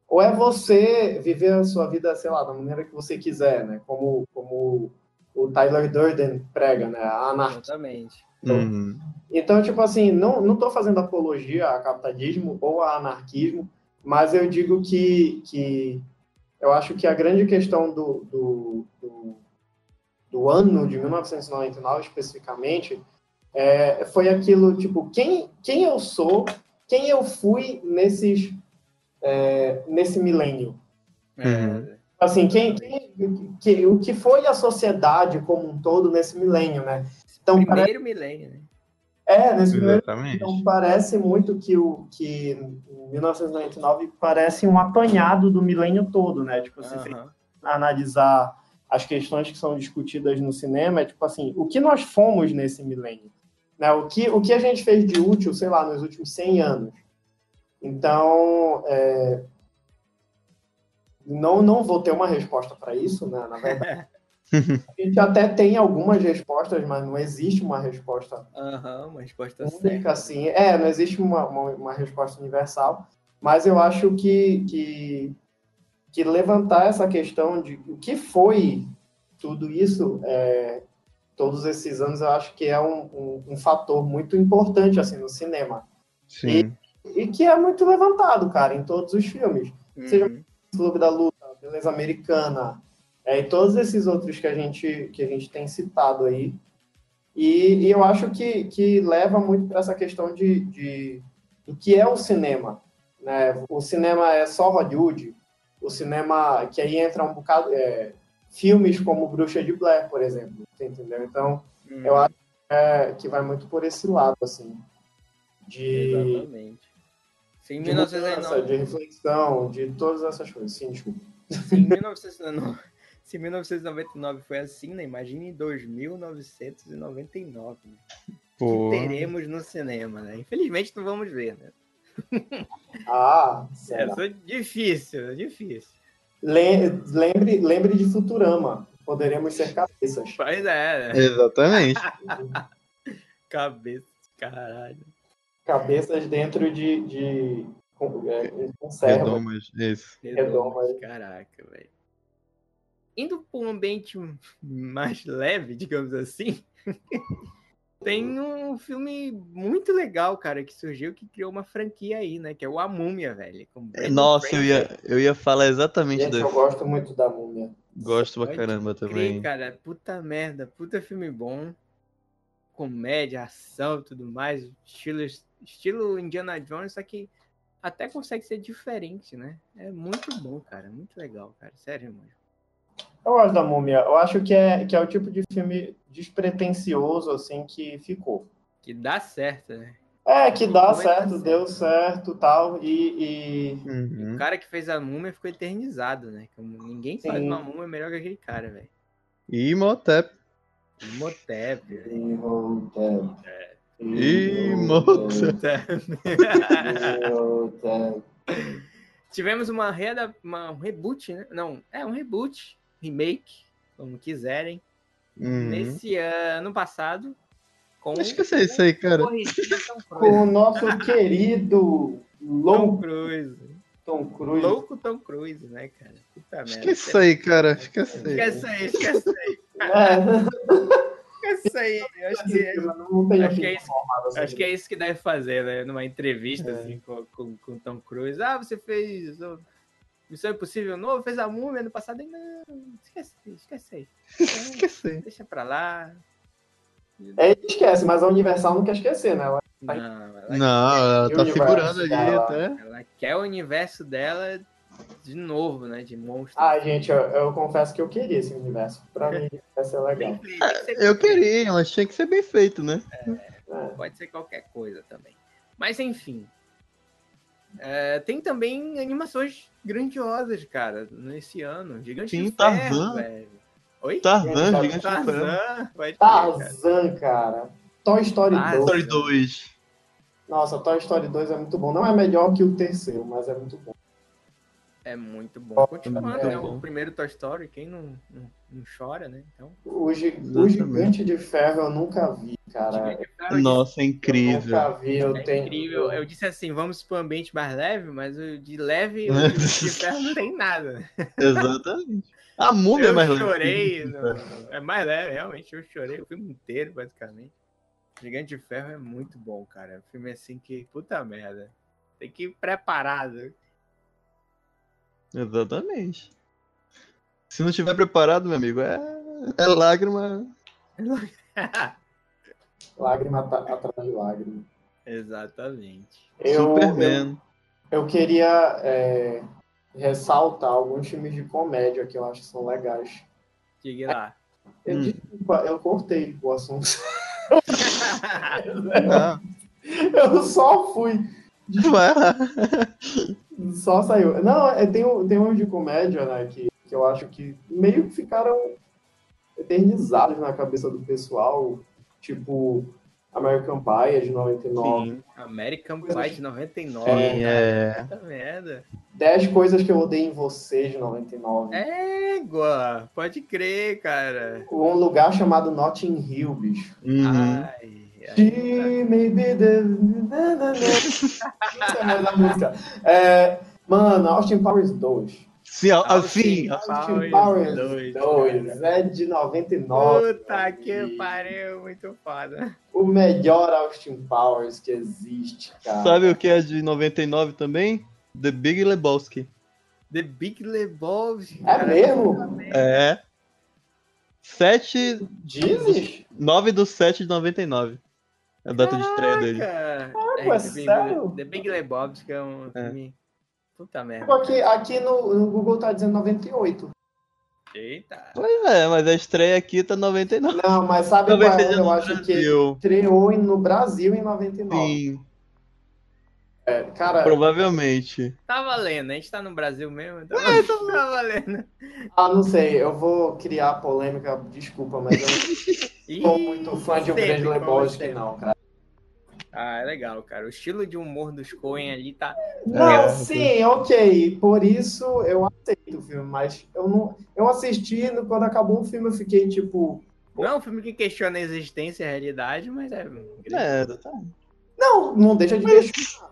ou é você viver a sua vida, sei lá, da maneira que você quiser, né? Como, como o Tyler Durden prega, né? A anarquia. Exatamente. Uhum. Então, tipo assim, não, não tô fazendo apologia a capitalismo ou a anarquismo, mas eu digo que, que eu acho que a grande questão do, do, do, do ano de 1999, especificamente, é, foi aquilo, tipo, quem, quem eu sou, quem eu fui nesses, é, nesse milênio. Uhum. Assim, quem, quem, que, o que foi a sociedade como um todo nesse milênio, né? Então, parece, Primeiro milênio, né? é, nesse primeiro Exatamente. então parece muito que o que em 1999 parece um apanhado do milênio todo, né? Tipo, se você Aham. analisar as questões que são discutidas no cinema, é tipo assim, o que nós fomos nesse milênio? Né? O, que, o que a gente fez de útil, sei lá, nos últimos 100 anos? Então, é, não, não vou ter uma resposta para isso, né? Na verdade, [laughs] a gente até tem algumas respostas, mas não existe uma resposta Aham, uma resposta única, certa. assim. É, não existe uma, uma, uma resposta universal, mas eu acho que, que, que levantar essa questão de o que foi tudo isso, é, todos esses anos, eu acho que é um, um, um fator muito importante, assim, no cinema. Sim. E que é muito levantado, cara, em todos os filmes. Seja Uhum. Clube da Luta, Beleza Americana, é, e todos esses outros que a gente, que a gente tem citado aí. E, e eu acho que, que leva muito para essa questão de, de do que é o cinema. Né? O cinema é só Hollywood, o cinema que aí entra um bocado. é, filmes como Bruxa de Blair, por exemplo. Entendeu? Então, Uhum. eu acho é, que vai muito por esse lado, assim. De, Exatamente. Se em de mudança, 1999, de reflexão, de todas essas coisas. Sim, desculpa. se em 1999 se em 1999 foi assim, né? Imagine em 2999. né? Pô. Que teremos no cinema, né? Infelizmente não vamos ver, né? Ah, [laughs] será? só difícil, difícil. Lem- Lembre, lembre de Futurama. Poderemos ser cabeças. Pois é, né? Exatamente. [laughs] Cabeça de caralho. Cabeças dentro de, de é. Redomas, isso. Redoma, Redomas, Caraca, velho. Indo para um ambiente mais leve, digamos assim, [laughs] tem um filme muito legal, cara, que surgiu, que criou uma franquia aí, né? Que é o A Múmia, velho. com Brandon Nossa, eu ia, eu ia falar exatamente Gente, eu gosto muito da múmia. Gosto pra caramba crer, também. cara, puta merda, puta filme bom. Comédia, ação, tudo mais, estilo, estilo Indiana Jones, só que até consegue ser diferente, né? É muito bom, cara, muito legal, cara, sério, mano. Eu gosto da múmia. Eu acho que é, que é o tipo de filme despretensioso, assim, que ficou. Que dá certo, né? É, que dá certo, certo. deu certo tal. E, e Uhum. O cara que fez a múmia ficou eternizado, né? Ninguém faz Sim. uma múmia melhor que aquele cara, velho. Imhotep. Imhotep. Imhotep. Imhotep. [laughs] Tivemos uma, reada... uma um reboot, né? Não, é um reboot, remake, como quiserem, Uhum. nesse ano passado. Com Acho que eu sei isso aí, cara. Tom [laughs] Com o nosso [laughs] querido Tom louco Cruise. Tom Cruise. Louco Tom Cruise, né, cara? Puta merda. Esquece isso aí, cara. Esquece isso aí. Esquece aí, esquece aí. É, Esquece aí. Eu acho que, acho é isso- acho que é isso que deve fazer, né? Numa entrevista, É. assim, com, com, com Tom Cruise. Ah, você fez Missão Impossível novo, fez a múmia no passado. Não, esquece, esquece aí. [laughs] Esquece. Deixa pra lá. É, esquece, mas a Universal não quer esquecer, né? Ela- Não, ela, Não, ela E tá figurando ali dela? até. ela quer o universo dela de novo, né? De monstro. Ah, gente, eu, eu confesso que eu queria esse universo. Pra mim, vai ser legal. Bem feito, tem que ser Eu queria, mas tinha que ser bem feito, né? É. Pode ser qualquer coisa também. Mas enfim. É, tem também animações grandiosas, cara, nesse ano. Gigante Sim, de Ferro, Tarzan. velho. Oi? Tarzan, Tarzan. gigante. Tarzan. Crer, cara. Tarzan, cara. Toy Story Ah, 2. Story 2. Nossa, Toy Story 2 é muito bom. Não é melhor que o terceiro, mas é muito bom. É muito bom. Continuando, É né? bom. O primeiro Toy Story, quem não, não, não chora, né? Então, O, gi- o. Gigante de Ferro eu nunca vi, cara. Gigante de Ferro Nossa, é Eu incrível. nunca vi, eu é tenho. incrível. Eu disse assim, vamos para um ambiente mais leve, mas o de leve, o [laughs] Gigante de Ferro não tem nada. Exatamente. A múmia é eu mais leve. chorei. no- É mais leve, realmente. Eu chorei o filme inteiro, basicamente. Gigante de Ferro é muito bom, cara. É um filme assim que, puta merda. Tem que ir preparado. Exatamente. Se não estiver preparado, meu amigo, é, é lágrima. [laughs] Lágrima atrás de lágrima. Exatamente. Eu, eu, Superman. eu queria é, ressaltar alguns filmes de comédia que eu acho que são legais. Diga lá. Eu, Hum. desculpa, eu cortei o assunto. [laughs] [laughs] Eu só fui. vai lá. Só saiu. Não, é, tem, um- tem uns de comédia, né, que, que eu acho que meio que ficaram eternizados na cabeça do pessoal. Tipo, American Pie, de 99. Sim, American Pie de 99. sim, é. Puta merda. 10 coisas que eu odeio em você, de 99. Égua! Pode crer, cara. Um lugar chamado Notting Hill, bicho. Uhum. Ai. She may be the... É da música. É, mano, Austin Powers 2. Sim, Austin assim. Austin Powers Powers 2, 2 é de 99. Puta que pariu, muito foda. O melhor Austin Powers que existe, cara. Sabe o que é de 99 também? The Big Lebowski. The Big Lebowski. É mesmo? É. 7. Dizes? 9 do 7 de 99. É a data de estreia dele. Caraca! é The Big- sério? The Big Lebowski é um É. filme... Puta merda. Aqui, aqui no, no Google tá dizendo 98. Eita. Pois é, mas a estreia aqui tá 99. Não, mas sabe qual é? Eu acho que Brasil. estreou em- no Brasil em 99. Sim, É, cara, provavelmente. Tá valendo, a gente tá no Brasil mesmo, então [laughs] tá valendo. ah, não sei, eu vou criar polêmica, desculpa, mas eu [laughs] não sou muito fã de O Grande Lebowski, não, cara. Ah, é legal, cara. O estilo de humor dos Coen ali tá. Não, É. sim, ok. Por isso eu aceito o filme, mas eu não. Eu assisti, quando acabou o filme, eu fiquei tipo. Não é um filme que questiona a existência e a realidade, mas é. É, tá. Não, não deixa de questionar.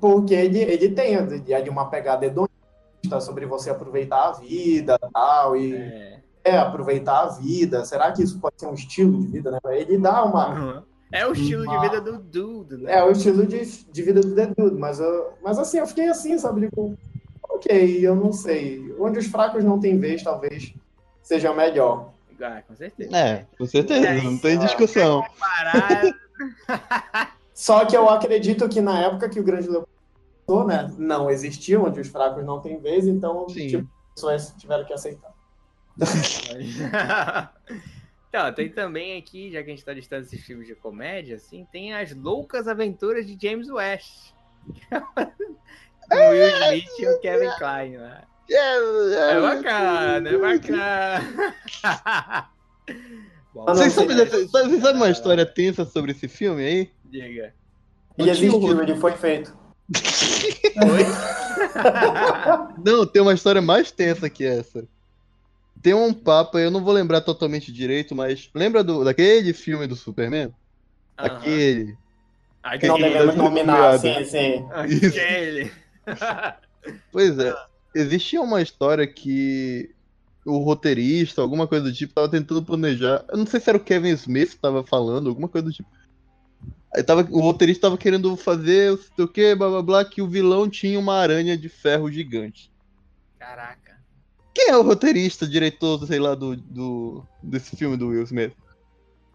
Porque ele, ele tem é de uma pegada hedonista sobre você aproveitar a vida tal, e É. é, aproveitar a vida. Será que isso pode ser um estilo de vida, né? Ele dá uma. Uhum. É o estilo de vida do Dude, né? É o estilo de, de vida do The Dude, mas, eu, mas assim, eu fiquei assim, sabe? Tipo, ok, eu não sei. Onde os fracos não têm vez, talvez seja melhor. Ah, com certeza. É, com certeza, não tem discussão. [laughs] Só que eu acredito que na época que o Grande Leopoldo, né, não existiu, onde os fracos não têm vez, então Sim. tipo, as pessoas tiveram que aceitar. [laughs] [laughs] Então, tem também aqui, já que a gente tá listando esses filmes de comédia, assim, tem as loucas aventuras de James West. Com [laughs] o Will Smith e o Kevin Klein lá. É bacana, é bacana. [laughs] Bom, Vocês sabem, vocês uma história tensa sobre esse filme aí? Diga. E existiu, ele foi feito. Oi? [laughs] Não, tem uma história mais tensa que essa. Tem um papa, eu não vou lembrar totalmente direito, mas lembra do, daquele filme do Superman? Aham. Aquele. Aquele. Não devemos nominar, sim, sim. Aquele. [laughs] Pois é, existia uma história que o roteirista, alguma coisa do tipo, tava tentando planejar. Eu não sei se era o Kevin Smith que tava falando, alguma coisa do tipo. Aí tava, o roteirista tava querendo fazer o que, blá blá blá, que o vilão tinha uma aranha de ferro gigante. Caraca. Quem é o roteirista, diretor, sei lá, do, do desse filme do Will Smith?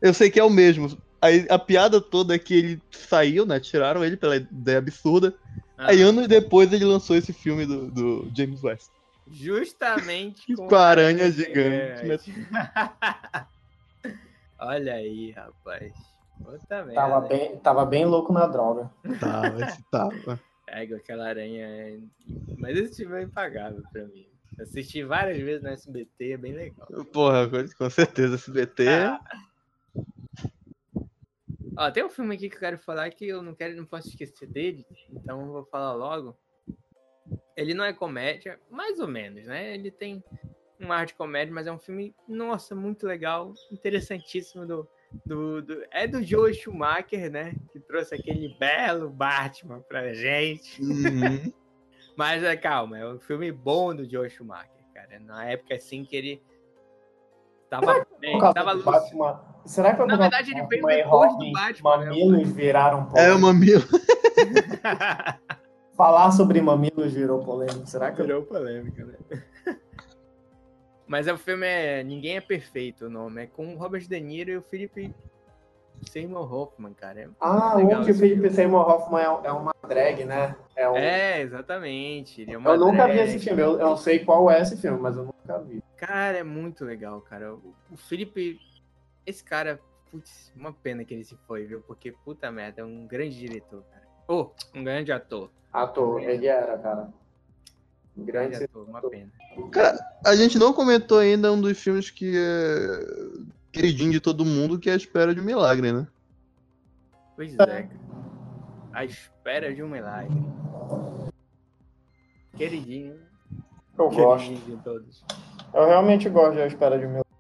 Eu sei que é o mesmo. Aí a piada toda é que ele saiu, né? Tiraram ele pela ideia absurda. Aí Ah, anos depois ele lançou esse filme do, do James West. Justamente [laughs] com, Com a aranha gigante, né? [laughs] Olha aí, rapaz. Puta merda. Tava bem, tava bem louco na droga. Tava, esse tava. Pega aquela aranha. é- Mas esse filme é impagável pra mim. Assisti várias vezes no SBT, é bem legal. Porra, com certeza, SBT. [laughs] Ó, tem um filme aqui que eu quero falar que eu não quero, não posso esquecer dele, então eu vou falar logo. Ele não é comédia, mais ou menos, né? Ele tem um ar de comédia, mas é um filme, nossa, muito legal, interessantíssimo do, do, do- é do Joe Schumacher, né? Que trouxe aquele belo Batman pra gente. Uhum. [laughs] Mas é, calma, é um filme bom do Joe Schumacher, cara. Na época assim que ele tava bem, tava do. Batman- Será que foi Na verdade, do ele veio depois do Robin, Batman, né? Mamilos viraram É polêmica. o mamilo. [laughs] Falar sobre mamilos virou polêmico. Será que Virou polêmica, né? [laughs] Mas o filme é Ninguém é Perfeito, o nome. É com o Robert De Niro e o Philip Seymour Hoffman, cara. É Ah, legal um que o Felipe filme. Seymour Hoffman é, é uma drag, né? É um... É, exatamente. Ele é uma eu nunca vi drag. esse filme. Eu, eu sei qual é esse filme, mas eu nunca vi. Cara, é muito legal, cara. O, o Felipe. Esse cara, putz, uma pena que ele se foi, viu? Porque, puta merda, é um grande diretor, cara. Oh, um grande ator. Ator, ele era, cara. Um Grande. grande ator, uma pena. A gente não comentou ainda um dos filmes que é queridinho de todo mundo, que é A Espera de um Milagre, né? Pois é, cara. A espera de um milagre. Queridinho. Eu gosto. Queridinho de todos. Eu realmente gosto de A Espera de um Milagre.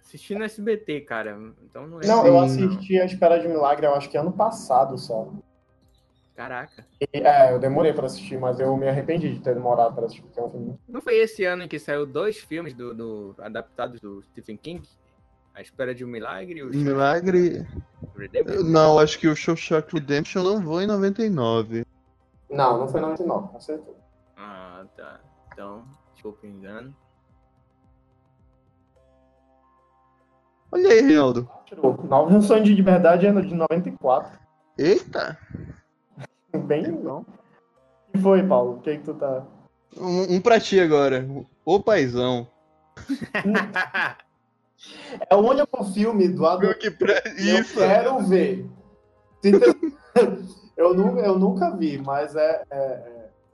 Assisti no SBT, cara. Então não é. Não, eu Sim. assisti A Espera de um Milagre, eu acho que ano passado só. Caraca. E, é, eu demorei pra assistir, mas eu me arrependi de ter demorado pra assistir, porque é um filme Não foi esse ano que saiu dois filmes do, do adaptados do Stephen King? Espera de um Milagre o Milagre. Redemption? Não, acho que o Shawshank Redemption não foi em 99. Não, não foi 99, com certeza. Ah, tá. Então, desculpa o engano. Olha aí, Reinaldo. Um sonho de verdade é de 94. Eita! Bem, não. O que foi, Paulo? O que que tu tá... Um, um pra ti agora. O paizão. [laughs] É o único filme do Adam Que eu Isso! quero ver. [laughs] Eu nunca, eu nunca vi, mas é, é,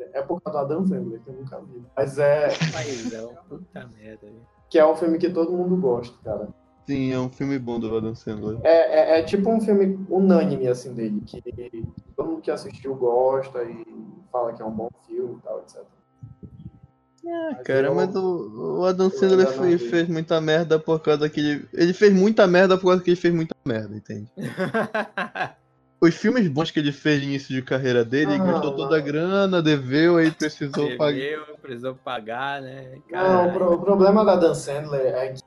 é, é por causa do Adam Sandler que eu nunca vi. Mas é Paizão, puta merda. que é um filme que todo mundo gosta, cara. Sim, é um filme bom do Adam Sandler. É, é, é tipo um filme unânime, assim, dele, que todo mundo que assistiu gosta e fala que é um bom filme e tal, etc. Mas Cara, eu- mas o, o Adam Sandler fez, fez muita merda por causa que ele. Ele fez muita merda por causa que ele fez muita merda, entende? [laughs] Os filmes bons que ele fez de início de carreira dele, ele Ah, gastou toda a grana, deveu, aí precisou pagar. Bebeu, precisou pagar, né? Não, o, Caralho. pro- o problema da Dan Sandler é que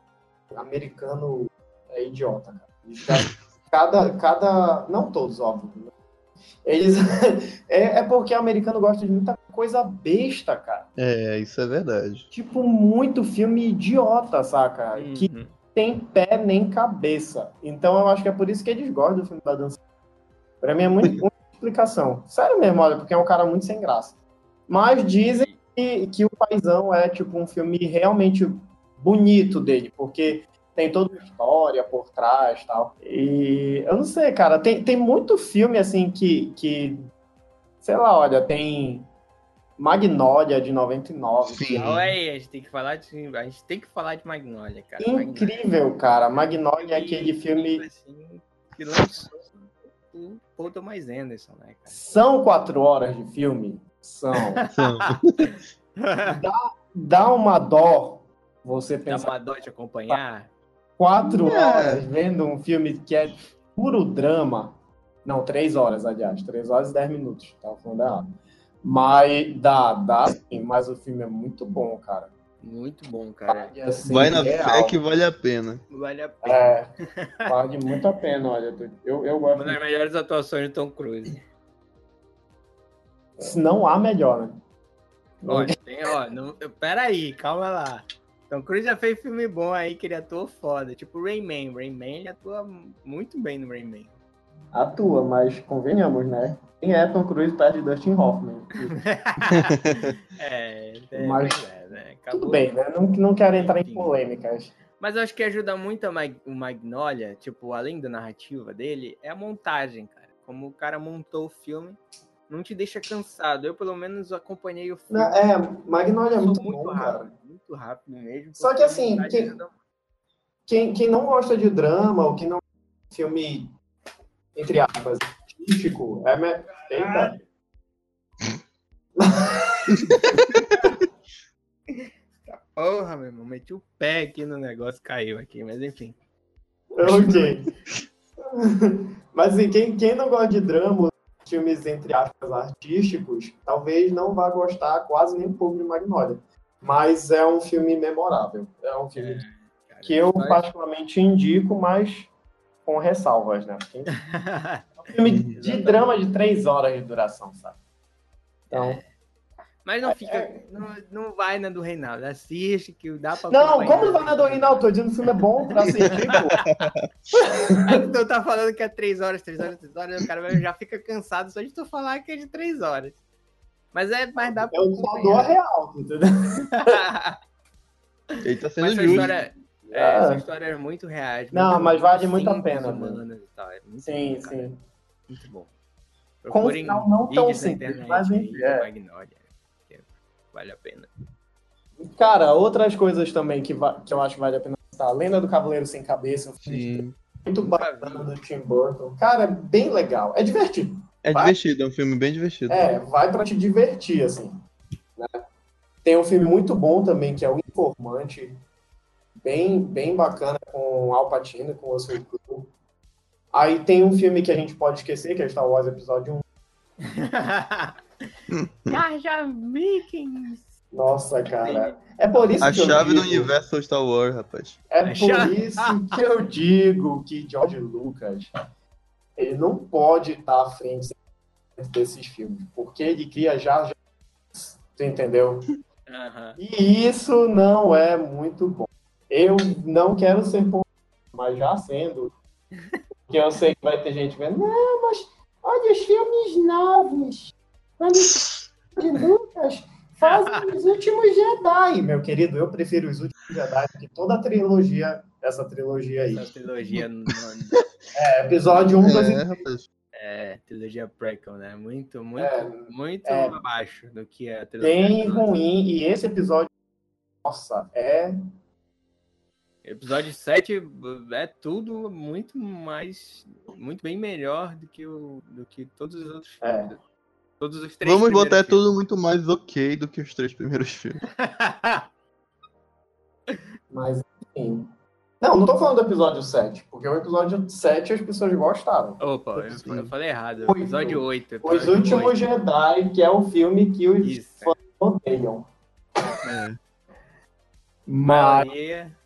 o americano é idiota, cara. Gastam- [laughs] Cada, cada. Não todos, óbvio. Eles. [laughs] é, é porque o americano gosta de muita coisa besta, cara. É, isso é verdade. Tipo, muito filme idiota, saca? Que Uhum. tem pé nem cabeça. Então eu acho que é por isso que eles gostam do filme da dança. Pra mim é muito [laughs] muita explicação. Sério mesmo, olha, porque é um cara muito sem graça. Mas dizem que, que o Paizão é tipo um filme realmente bonito dele, porque tem toda uma história por trás tal. E eu não sei, cara, tem, tem muito filme assim que, que. Sei lá, olha, tem. Magnolia de 99. Sim. que é Olha aí, a gente tem que falar de. A gente tem que falar de Magnolia, cara. Magnolia. Incrível, cara. Magnolia é aquele filme. Assim, que lançou o Paul Thomas Anderson, né, cara? São quatro horas de filme? São. [laughs] São. Dá uma dó você Dá pensar uma dó de acompanhar. Quatro É. horas vendo um filme que é puro drama. Não, três horas, aliás. Três horas e dez minutos. Tava falando errado. Mas dá, dá sim, mas o filme é muito bom, cara. Muito bom, cara. Vale, assim, Vai na real. fé que vale a pena. Vale a pena. É, vale muito a pena, olha. Eu, eu gosto. Uma das melhores atuações do Tom Cruise. Se não há melhor, né? Olha, tem, ó, não, pera aí, calma lá. Tom Cruise já fez filme bom aí que ele atuou foda, tipo Rayman. Rayman ele atua muito bem no Rayman. Atua, mas convenhamos, né? Quem é Tom Cruise perto de Dustin Hoffman? [laughs] é, é, Mas- pois é, né? Acabou. Tudo bem, né? Não, não quero entrar em polêmicas. Mas eu acho que ajuda muito a Mag- o Magnolia, tipo, além da narrativa dele, é a montagem, cara. Como o cara montou o filme, não te deixa cansado. Eu, pelo menos, acompanhei o filme. Não, é, Magnolia é muito, muito bom, rápido, cara. Muito rápido mesmo. Só que assim, quem- Quem, quem não gosta de drama, ou que não filme, entre aspas, artístico, é... Me... Eita. [laughs] Porra, meu irmão, meti o pé aqui no negócio, caiu aqui, mas enfim. Ok. Mas assim, quem, quem não gosta de drama, filmes, entre aspas, artísticos, talvez não vá gostar quase nem um pouco de Magnolia. Mas é um filme memorável. É um filme Cara, que eu mas- particularmente indico, mas com ressalvas, né? Porque é um filme de drama de três horas de duração, sabe? Então, Mas não fica. Não, não vai na do Reinaldo. Assiste, que dá pra. não, como não vai na do Reinaldo? Tô dizendo que o filme é bom pra assistir, pô. [laughs] Tu tá falando que é 3 horas, 3 horas, 3 horas, o cara já fica cansado só de tu falar que é de 3 horas. Mas é, mas dá pra É o dor acompanhar. real, entendeu? [laughs] Ele tá sendo Mas essa justo. história, é, Ah. essa história é muito reais. Não, mas vale muito a pena, e tal, é muito Sim, bom, sim. Muito bom. Com um Procurem final não tão simples, mas enfim, é. Magnolia, que vale a pena. Cara, outras coisas também que, que eu acho que vale a pena citar. A Lenda do Cavaleiro Sem Cabeça, um filme Sim. muito bacana do Tim Burton. Cara, é bem legal. É divertido. É Vai. divertido, é um filme bem divertido. É, vai pra te divertir, assim. né? Tem um filme muito bom também, que é O Informante. Bem, bem bacana, com Al Pacino, com Russell Crowe. Aí tem um filme que a gente pode esquecer, que é Star Wars Episódio 1. Jar Jar Binks. Nossa, cara. É por isso A que eu chave do digo- universo Star Wars, rapaz. É por isso que eu digo que George Lucas ele não pode estar à frente desses filmes, porque ele cria já, já tu entendeu? Aham. E isso não é muito bom. Eu não quero ser polêmico, mas já sendo, porque eu sei que vai ter gente vendo, não, mas olha os filmes novos, de Lucas, fazem [laughs] os últimos Jedi, meu querido, eu prefiro os últimos Jedi do que toda a trilogia, essa trilogia aí. Essa trilogia, não- [laughs] É, episódio 1, 2 É, rapaz. é, trilogia prequel, né? Muito, muito, É, muito é. abaixo do que a trilogia. bem ruim, e esse episódio, nossa, é Episódio 7 é tudo muito mais. Muito bem melhor do que, o, do que todos os outros É. filmes. Todos os três Vamos primeiros botar é filmes. tudo muito mais ok do que os três primeiros filmes. [laughs] Mas, enfim. Não, não tô falando do episódio 7, porque o episódio 7 as pessoas gostaram. Opa, eu, eu falei errado. Oito. Episódio 8. Os episódio Últimos oito. Jedi, que é o filme que os Isso. fãs odeiam. É. Mas, Maioria-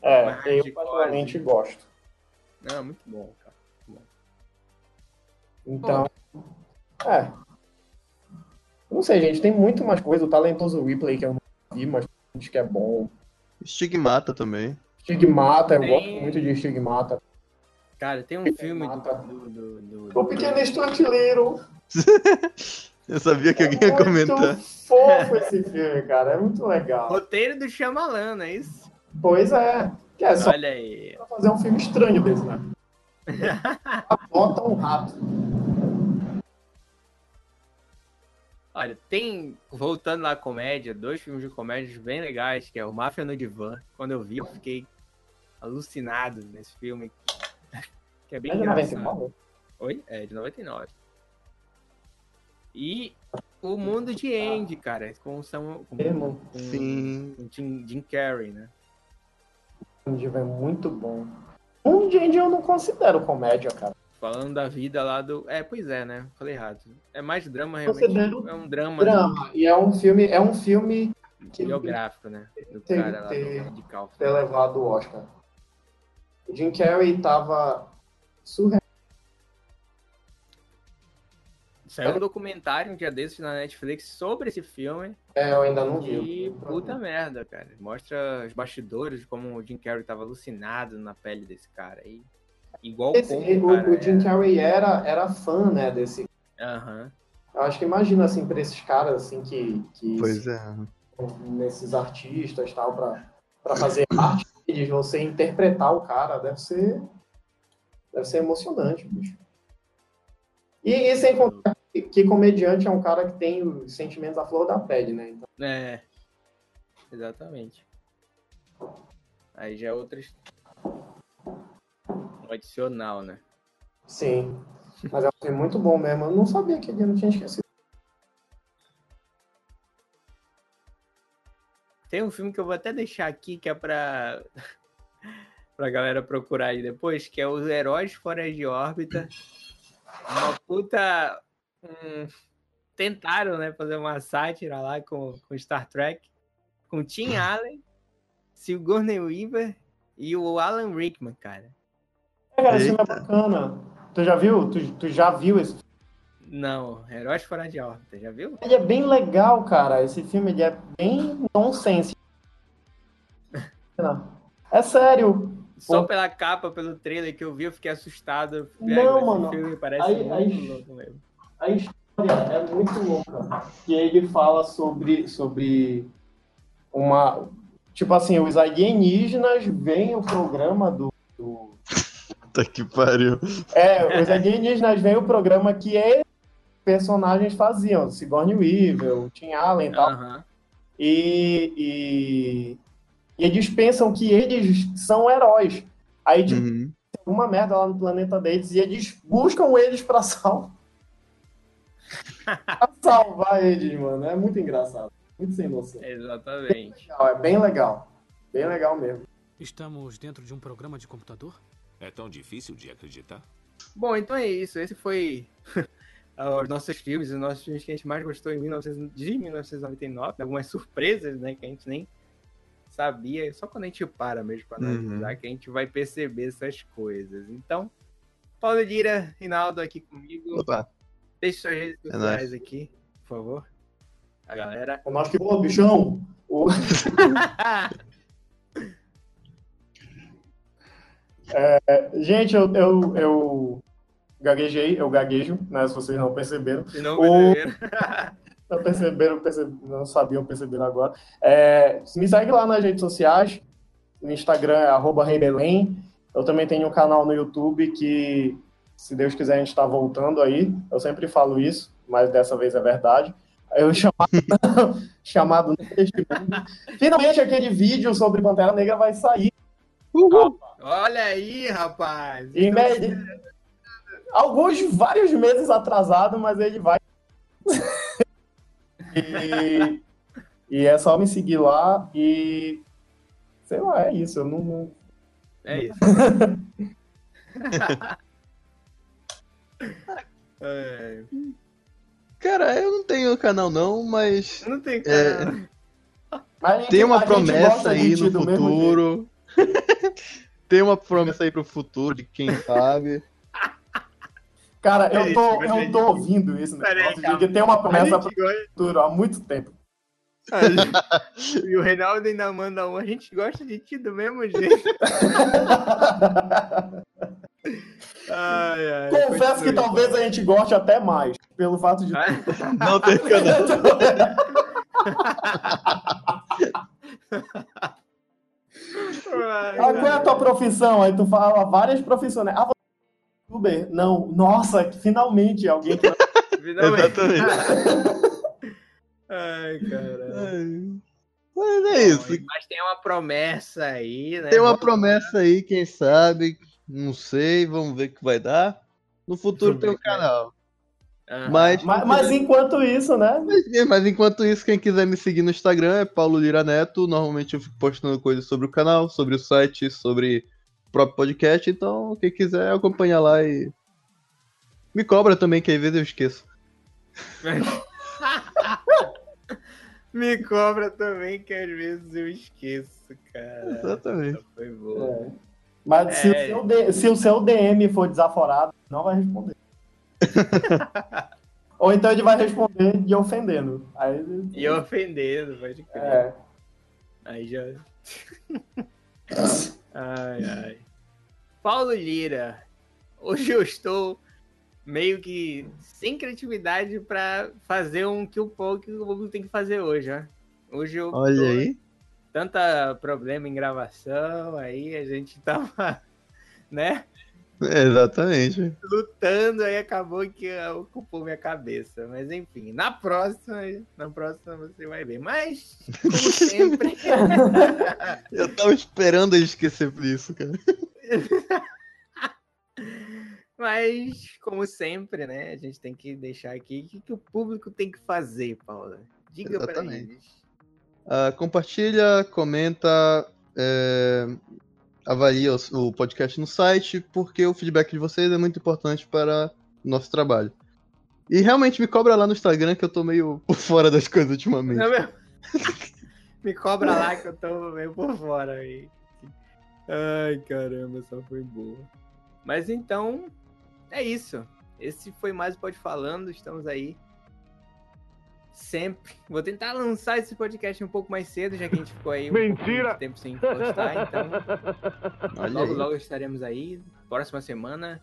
é, mais eu particularmente gosto. Não, muito bom, cara. Então, é. Não sei, gente, tem muito mais coisa. O talentoso Ripley, que eu não vi, mas diz que é bom. Estigmata também. Stigmata, eu Tem- gosto muito de Stigmata. Cara, tem um filme do. Do, do, do- O Pequeno Little. [laughs] Eu sabia que alguém É ia comentar. muito fofo esse filme, cara. É muito legal. Roteiro do Shyamalan, não é isso? Pois é. Que é só Olha aí. pra fazer um filme estranho desse, né? [laughs] Bota um rato. Olha, tem, voltando lá à comédia, dois filmes de comédia bem legais, que é o Máfia no Divã. Quando eu vi, eu fiquei alucinado nesse filme. [laughs] Que é bem É de engraçado. 99? Oi? É, de 99. E o Mundo de Andy, cara, com, Sam, com, Irmão, com, Sim. com Jim, Jim Carrey, né? o Andy é muito bom. Um de Andy eu não considero comédia, cara. Falando da vida lá do... É, pois é, né? Falei errado. É mais drama, realmente. É um drama, Drama. E é um filme, é um filme que biográfico, né? Do Tem cara lá ter- do, Calfa. ter levado o Oscar. O Jim Carrey tava surreal. Saiu um documentário um dia desses na Netflix sobre esse filme. É, eu ainda não vi. E puta merda, cara. Mostra os bastidores de como o Jim Carrey tava alucinado na pele desse cara. E igual Esse, como, o, cara, o Jim é. Carrey era, era fã, né, desse. Aham. Eu acho que imagina, assim, pra esses caras, assim, que, que Pois é. nesses artistas, tal, pra, pra fazer arte, de você interpretar o cara, deve ser, deve ser emocionante, bicho. E, e sem contar que, que comediante é um cara que tem os sentimentos à flor da pele, né? Então, É. Exatamente. Aí já é outra. Um adicional, né? sim. Mas é um filme muito bom mesmo. Eu não sabia que ele não tinha esquecido. Tem um filme que eu vou até deixar aqui, que é pra. [laughs] pra galera procurar aí depois, que é Os Heróis Fora de Órbita. Uma puta. hum, tentaram, né, fazer uma sátira lá com, com Star Trek. Com Tim [laughs] Allen, Sigourney Weaver e o Alan Rickman, cara. É, cara, esse filme é bacana. Tu já viu? Tu, tu já viu esse filme? Não, Heróis Fora de Órbita, já viu? Ele é bem legal, cara. Esse filme ele é bem nonsense. Não. [laughs] É sério. Só Pô. pela capa, pelo trailer que eu vi, eu fiquei assustado. Não, mano. filme parece Aí- muito aí- louco mesmo. A história é muito louca. Que ele fala sobre, sobre uma. Tipo assim, os alienígenas veem o programa do- Puta que pariu. É, os alienígenas veem o programa que eles, personagens faziam. Sigourney Weaver, o Tim Allen e tal. E, e, e eles pensam que eles são heróis. Aí, tipo, Uhum. tem alguma merda lá no planeta deles e eles buscam eles pra, sal... pra salvar eles, mano. É muito engraçado. Muito sem noção. Exatamente. Legal, É bem legal. Bem legal mesmo. Estamos dentro de um programa de computador? É tão difícil de acreditar? Bom, então é isso. Esse foi [laughs] os nossos filmes, os nossos filmes que a gente mais gostou em 1900, de 1999. Algumas surpresas, né, que a gente nem sabia. Só quando a gente para mesmo pra Uhum. analisar que a gente vai perceber essas coisas. Então, Paulo Lira, Rinaldo aqui comigo. Opa. Deixe suas redes É sociais aqui, por favor. A galera. O nosso que, ô, bichão! O- Gente, eu, eu, eu gaguejei, eu gaguejo, né? Se vocês não perceberam. Se [laughs] não perceberam. Não perceberam, perce- não sabiam, perceberam agora. É, me segue lá nas redes sociais. No Instagram é arroba Rei Belém. Eu também tenho um canal no YouTube que, se Deus quiser, a gente está voltando aí. Eu sempre falo isso, mas dessa vez é verdade. Eu [laughs] chamado, chamado. Finalmente aquele vídeo sobre Pantera Negra vai sair. Olha aí, rapaz. Em me- Alguns, vários meses atrasado, mas ele vai. [laughs] e, e é só me seguir lá e. Sei lá, é isso. Eu não. É isso. [laughs] É, Cara, eu não tenho canal não, mas não tem É. cara. Mas a gente- tem uma promessa aí no mesmo futuro. [laughs] tem uma promessa aí pro futuro de quem sabe. [laughs] Cara, eu Peraí, tô, eu tô ouvindo isso Peraí, de que tem uma A promessa pro gente futuro há muito tempo. E o Reinaldo ainda manda um. A gente gosta de ti do mesmo jeito. [laughs] Ai, ai, Confesso que talvez a gente goste até mais, pelo fato de. Ai, Não tem canal. Profissão, aí tu fala várias profissões, né? Ah, você é youtuber? Não. Nossa, que finalmente alguém. [laughs] Finalmente. Exatamente. [laughs] Ai, caralho. Mas é isso. Mas tem uma promessa aí, né? Tem uma promessa aí, quem sabe. Não sei, vamos ver o que vai dar. No futuro tem um vai canal. Mas, mas, mas enquanto isso, né? mas, mas enquanto isso, quem quiser me seguir no Instagram é Paulo Lira Neto. Normalmente eu fico postando coisas sobre o canal, sobre o site, sobre o próprio podcast. Então, quem quiser acompanhar lá e. Me cobra também, que às vezes eu esqueço. [laughs] Me cobra também, que às vezes eu esqueço, cara. Exatamente. Foi boa. É. Mas se, o É. seu D- se o seu DM for desaforado, não vai responder. [laughs] Ou então ele vai responder de ofendendo. Aí, E ofendendo, pode crer. é. Aí já. [laughs] ai, ai. Paulo Lira. Hoje eu estou meio que sem criatividade pra fazer um que o pouco que o público tem que fazer hoje, ó. Hoje eu Olha tô- aí. tanta problema em gravação, aí a gente tava, [laughs] né, É, exatamente. lutando, aí acabou que ah, ocupou minha cabeça. Mas enfim, na próxima, na próxima você vai ver. Mas, como [laughs] sempre, [laughs] Eu tava esperando ele esquecer disso, cara. [laughs] mas como sempre, né, a gente tem que deixar aqui o que, que o público tem que fazer, Paula. Diga pra Exatamente. eles. Ah, compartilha, comenta, é, avalia o, podcast no site, porque o feedback de vocês é muito importante para o nosso trabalho. E realmente me cobra lá no Instagram que eu tô meio por fora das coisas ultimamente. Não, meu... [laughs] Me cobra lá que eu tô meio por fora aí. Ai, caramba, essa foi boa. Mas então, é isso. Esse foi mais Pode Falando, estamos aí. Sempre. Vou tentar lançar esse podcast um pouco mais cedo, já que a gente ficou aí um Mentira! tempo sem postar, então Olha logo, aí. logo estaremos aí. Próxima semana.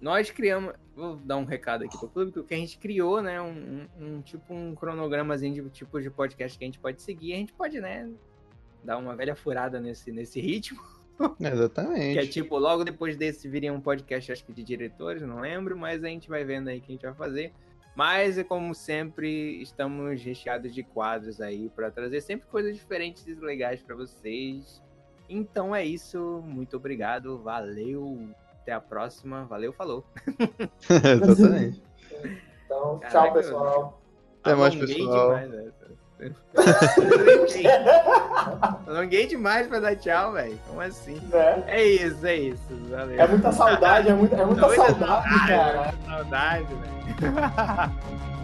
Nós criamos. Vou dar um recado aqui pro público, que a gente criou, né? Um, um- um tipo um cronogramazinho de tipos de podcast que a gente pode seguir. A gente pode, né? Dar uma velha furada nesse, nesse ritmo. [laughs] Exatamente. Que é tipo, logo depois desse viria um podcast, acho que de diretores, não lembro, mas a gente vai vendo aí o que a gente vai fazer. Mas, é como sempre, estamos recheados de quadros aí para trazer sempre coisas diferentes e legais para vocês. Então é isso, muito obrigado, valeu, até a próxima, valeu, falou. [laughs] [laughs] Exatamente. Então, Caraca, tchau, pessoal. Até mais, pessoal. demais essa. Alonguei. Demais pra dar tchau, velho. Como assim? Né? É isso, é isso. Valeu. É muita saudade, é muita, é muita Muita saudade, cara. Saudade, velho. [laughs]